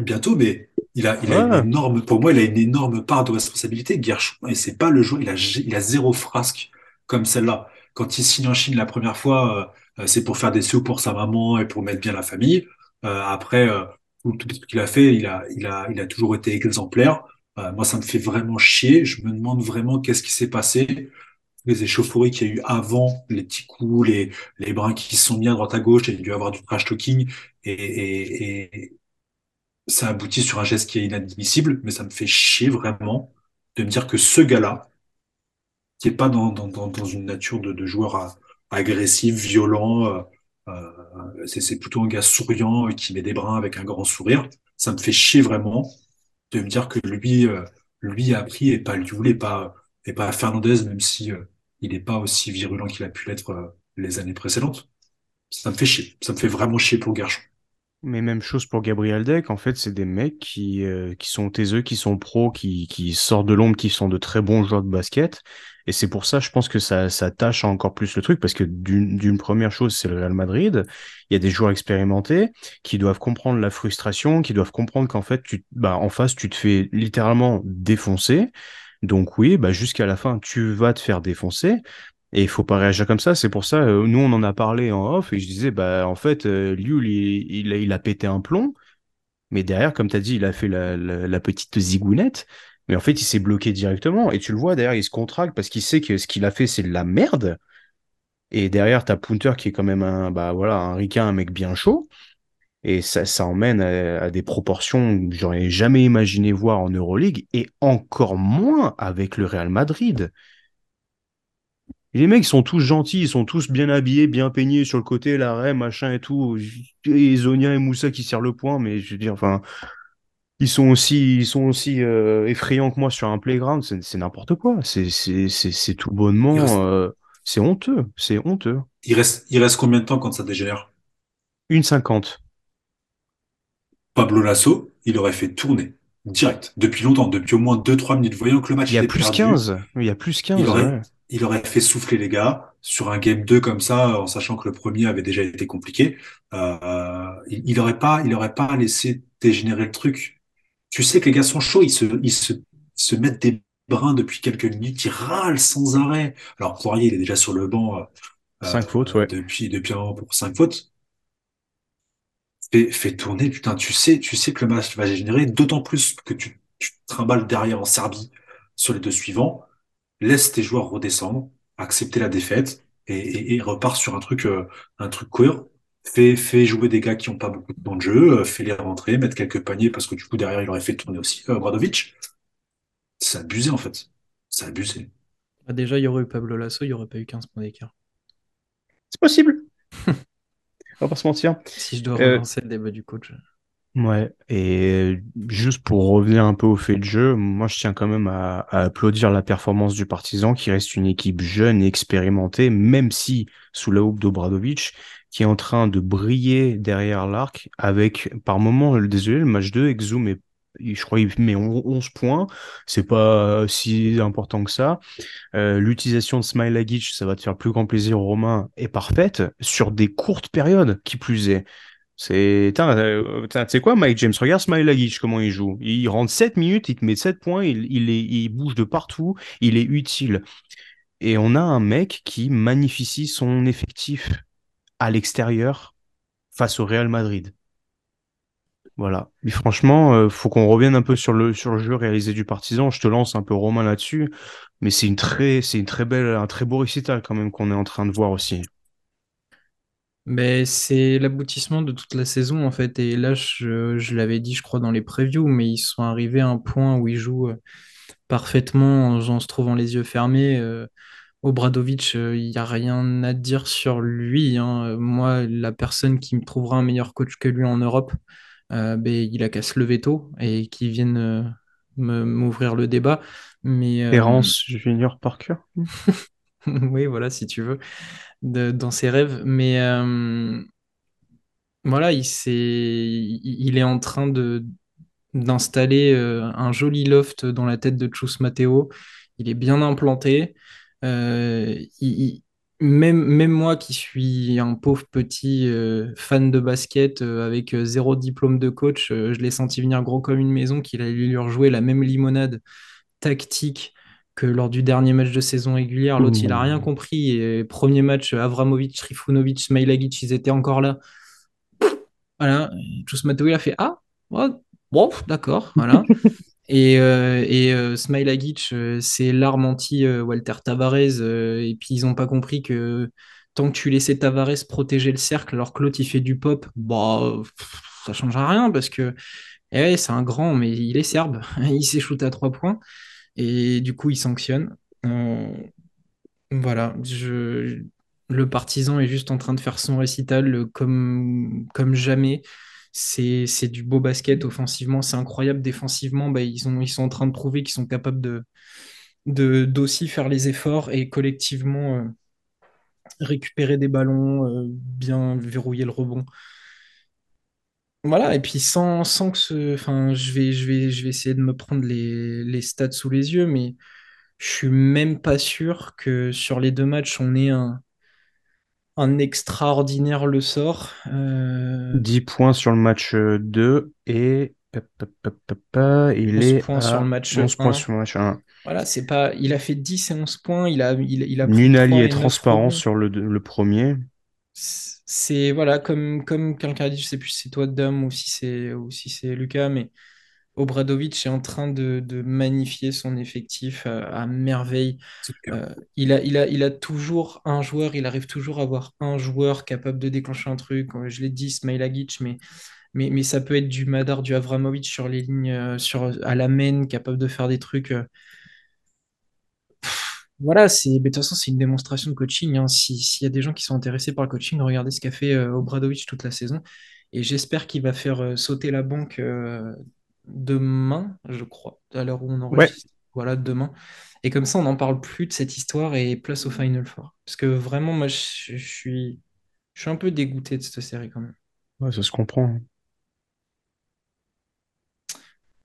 Bientôt, mais il a, il a une énorme, pour moi, il a une énorme part de responsabilité, Gershon. Et c'est pas le joueur, il a, il a zéro frasque comme celle-là. Quand il signe en Chine la première fois, euh, c'est pour faire des sous pour sa maman et pour mettre bien la famille. Euh, après, euh, tout, ce qu'il a fait, il a, il a, il a toujours été exemplaire. Euh, moi, ça me fait vraiment chier. Je me demande vraiment qu'est-ce qui s'est passé. Les échauffourées qu'il y a eu avant, les petits coups, les, les brins qui se sont mis à droite à gauche, il y a dû avoir du trash talking. Et, et, et, ça aboutit sur un geste qui est inadmissible, mais ça me fait chier vraiment de me dire que ce gars-là, qui est pas dans, dans, dans, une nature de, de joueur agressif, violent, euh, euh, c'est plutôt un gars souriant qui met des brins avec un grand sourire. Ça me fait chier vraiment de me dire que lui, euh, lui a appris et pas Lioul et pas et pas Fernandez, même si il n'est pas aussi virulent qu'il a pu l'être les années précédentes. Ça me fait chier. Ça me fait vraiment chier pour Gershon. Mais même chose pour Gabriel Deck, en fait, c'est des mecs qui, euh, qui sont taiseux, qui sont pros, qui, qui sortent de l'ombre, qui sont de très bons joueurs de basket. Et c'est pour ça, je pense que ça, ça tâche encore plus le truc, parce que d'une première chose, c'est le Real Madrid. Il y a des joueurs expérimentés qui doivent comprendre la frustration, qui doivent comprendre qu'en fait, tu, bah, en face, tu te fais littéralement défoncer. Donc oui, bah, jusqu'à la fin, tu vas te faire défoncer. Et il faut pas réagir comme ça. C'est pour ça, euh, nous, on en a parlé en off et je disais, bah, en fait, euh, il, a pété un plomb. Mais derrière, comme tu as dit, il a fait la, petite zigounette. Mais en fait, il s'est bloqué directement. Et tu le vois, derrière, il se contracte parce qu'il sait que ce qu'il a fait, c'est de la merde. Et derrière, tu as Punter qui est quand même un, bah, voilà, un ricain, un mec bien chaud. Et ça, ça emmène à, à des proportions que j'aurais jamais imaginé voir en Euroleague et encore moins avec le Real Madrid les mecs sont tous gentils, ils sont tous bien habillés, bien peignés sur le côté, l'arrêt, machin et tout. Et Zonia et Moussa qui serrent le point, mais je veux dire, enfin, ils sont aussi, ils sont aussi euh, effrayants que moi sur un playground. C'est n'importe quoi. C'est tout bonnement. Euh, c'est honteux. C'est honteux. Il reste, il reste combien de temps quand ça dégénère? Une cinquante. Pablo Lasso, il aurait fait tourner direct depuis longtemps, depuis au moins 2-3 minutes, voyant que le match il y a plus 15. Il y a plus 15 il aurait fait souffler les gars sur un game 2 comme ça, en sachant que le premier avait déjà été compliqué. Euh, il, il aurait pas, il aurait pas laissé dégénérer le truc. Tu sais que les gars sont chauds, ils se, ils se, se mettent des brins depuis quelques minutes, ils râlent sans arrêt. Alors Poirier, il est déjà sur le banc. Euh, Cinq fautes, ouais. Depuis, depuis un an pour cinq fautes. Fais, fais tourner, putain, tu sais, tu sais que le match va générer, d'autant plus que tu, tu trimbales derrière en Serbie sur les deux suivants. Laisse tes joueurs redescendre, accepter la défaite et, et, repart sur un truc, euh, un truc cohérent. Fais, fais jouer des gars qui ont pas beaucoup de temps de jeu, euh, fais les rentrer, mettre quelques paniers parce que du coup derrière il aurait fait tourner aussi euh, Bradovic. C'est abusé en fait. C'est abusé. Bah, déjà, il y aurait eu Pablo Lasso, il n'y aurait pas eu 15 points d'écart. C'est possible. <laughs> On va pas se mentir. Si je dois relancer le débat du coach. Ouais, et juste pour revenir un peu au fait de jeu, moi je tiens quand même à, applaudir la performance du Partizan qui reste une équipe jeune et expérimentée, même si sous la houppe d'Obradovic, qui est en train de briller derrière l'arc avec par moment, désolé, le match 2, Exum est je crois qu'il met 11 points, c'est pas si important que ça. Euh, L'utilisation de Smilagic, ça va te faire plus grand plaisir, Romain, est parfaite sur des courtes périodes, qui plus est. C'est, euh, tu sais quoi, Mike James, regarde Smilagic, comment il joue. Il rentre 7 minutes, il te met 7 points, il, bouge de partout, il est utile. Et on a un mec qui magnifie son effectif à l'extérieur face au Real Madrid. Voilà. Mais franchement, euh, faut qu'on revienne un peu sur le, sur le jeu réalisé du partisan. Je te lance un peu Romain là-dessus. Mais c'est une très, c'est une très belle, un très beau récital quand même qu'on est en train de voir aussi. Mais c'est l'aboutissement de toute la saison en fait. Et là, je, l'avais dit, je crois, dans les previews, mais ils sont arrivés à un point où ils jouent euh, parfaitement en, se trouvant les yeux fermés. Euh, Obradovic, euh, il n'y a rien à dire sur lui. Hein. Moi, la personne qui me trouvera un meilleur coach que lui en Europe, ben, il a qu'à se lever tôt et qu'il vienne m'ouvrir le débat. Mais, Terence Junior Parker <laughs> <laughs> Oui, voilà, si tu veux dans ses rêves. Mais euh, voilà, il, est, il est en train de d'installer euh, un joli loft dans la tête de Chus Matteo. Il est bien implanté. Euh, même, même moi qui suis un pauvre petit fan de basket avec zéro diplôme de coach, je l'ai senti venir gros comme une maison qu'il allait lui rejouer la même limonade tactique que lors du dernier match de saison régulière, l'autre, il a rien compris. Et premier match, Avramovic, Trifunovic, Smailagic, ils étaient encore là. Voilà, Mateo, il a fait Ah, bon, d'accord, voilà. <laughs> et euh, et euh, euh, c'est l'arme anti-Walter Tavares. et puis, ils n'ont pas compris que tant que tu laissais Tavares protéger le cercle alors que l'autre, il fait du pop, bah, ça change rien parce que eh c'est un grand, mais il est serbe. <laughs> il s'est shooté à trois points. Et du coup, il sanctionne. Voilà, le partisan est juste en train de faire son récital comme, comme jamais. C'est du beau basket offensivement, c'est incroyable. Défensivement, bah, ils, ont, ils sont en train de prouver qu'ils sont capables de d'aussi faire les efforts et collectivement euh, récupérer des ballons, euh, bien verrouiller le rebond. Voilà, et puis sans, sans que ce. Enfin, je vais, je vais, je vais essayer de me prendre les, les stats sous les yeux, mais je suis même pas sûr que sur les deux matchs, on ait un, un extraordinaire le sort. 10 euh, points sur le match 2 et il est points sur le match 11 points sur le match 1. Voilà, c'est pas, il a fait 10 et 11 points, il a, il, il a Nunali est transparent sur le, le premier c'est voilà comme comme quelqu'un a dit, je sais plus si c'est toi Dom ou si c'est ou si c'est Lucas, mais Obradovic est en train de, magnifier son effectif à, merveille. Euh, il a il a il a toujours un joueur, il arrive toujours à avoir un joueur capable de déclencher un truc. Je l'ai dit, Smilagic, mais mais, mais ça peut être du Madar, du Avramovic sur les lignes, euh, sur, à la main, capable de faire des trucs. Voilà, c'est, de toute façon, c'est une démonstration de coaching. Hein. S'il y a des gens qui sont intéressés par le coaching, regardez ce qu'a fait euh, Obradovic toute la saison. Et j'espère qu'il va faire euh, sauter la banque euh, demain, je crois, à l'heure où on enregistre. Voilà, demain. Et comme ça, on n'en parle plus de cette histoire et place au Final Four. Parce que vraiment, moi, je, suis, je suis un peu dégoûté de cette série quand même. Ouais, ça se comprend.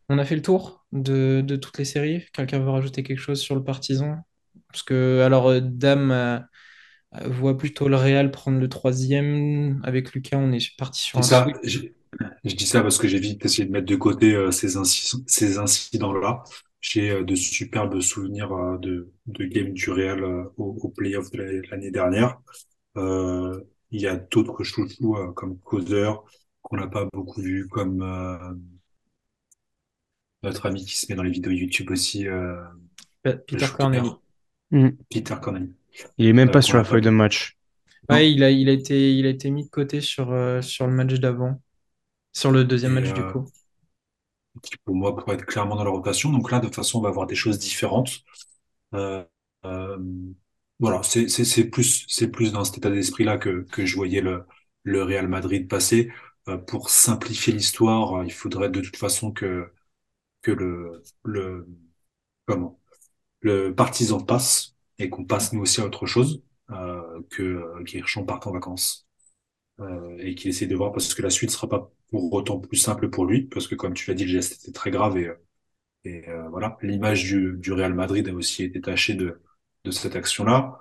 On a fait le tour de, de toutes les séries. Quelqu'un veut rajouter quelque chose sur le partisan parce que, alors, euh, Dame euh, euh, voit plutôt le Real prendre le troisième. Avec Lucas, on est parti sur un ça, je, dis ça parce que j'ai vite essayé de mettre de côté ces, incidents-là. J'ai de superbes souvenirs de, de games du Real au, au playoff de l'année dernière. il y a d'autres chouchous comme Causeur qu'on n'a pas beaucoup vu, comme notre ami qui se met dans les vidéos YouTube aussi. Peter Corneli. Mm. Peter Corneli. Il est même pas sur la feuille de match. Ouais, il a, il, a été, il a été mis de côté sur, sur le match d'avant. Sur le deuxième match, du coup qui pour moi pourrait être clairement dans la rotation. Donc là, de toute façon, on va avoir des choses différentes. Euh, euh, voilà, c'est plus c'est plus dans cet état d'esprit-là que, que je voyais le, le Real Madrid passer. Euh, pour simplifier l'histoire, il faudrait de toute façon que que le le comment? Le partisan passe et qu'on passe nous aussi à autre chose euh, que qu'Hirchon parte en vacances euh, et qu'il essaie de voir parce que la suite sera pas pour autant plus simple pour lui, parce que comme tu l'as dit, le geste était très grave et, et euh, voilà, l'image du, du Real Madrid a aussi été tachée de, de cette action-là.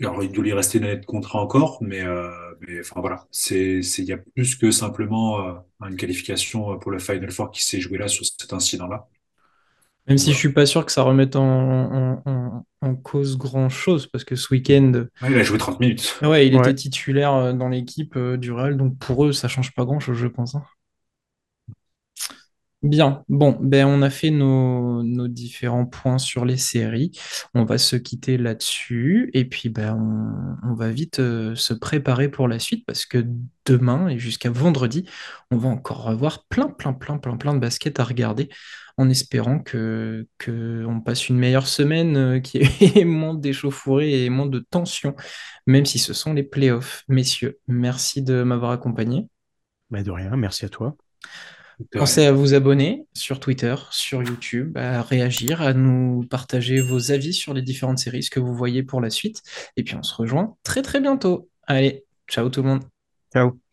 Alors, il doit lui rester une année de contrat encore, mais, euh, mais enfin voilà, c'est il y a plus que simplement euh, une qualification pour le Final Four qui s'est joué là sur cet incident-là. Même si je suis pas sûr que ça remette en, en, cause grand chose, parce que ce week-end. il a joué 30 minutes. Ouais, il était titulaire euh, dans l'équipe euh, du Real, donc pour eux, ça change pas grand chose, je pense. Hein. Bien, bon, ben on a fait nos, différents points sur les séries. On va se quitter là-dessus et puis ben on, va vite euh, se préparer pour la suite parce que demain et jusqu'à vendredi, on va encore revoir plein, plein, plein, plein, plein de baskets à regarder en espérant que, que passe une meilleure semaine, euh, qui ait <laughs> moins d'échauffourées et moins de tension, même si ce sont les playoffs. Messieurs, merci de m'avoir accompagné. Bah, de rien, merci à toi. Pensez à vous abonner sur Twitter, sur YouTube, à réagir, à nous partager vos avis sur les différentes séries, ce que vous voyez pour la suite. Et puis on se rejoint très très bientôt. Allez, ciao tout le monde. Ciao.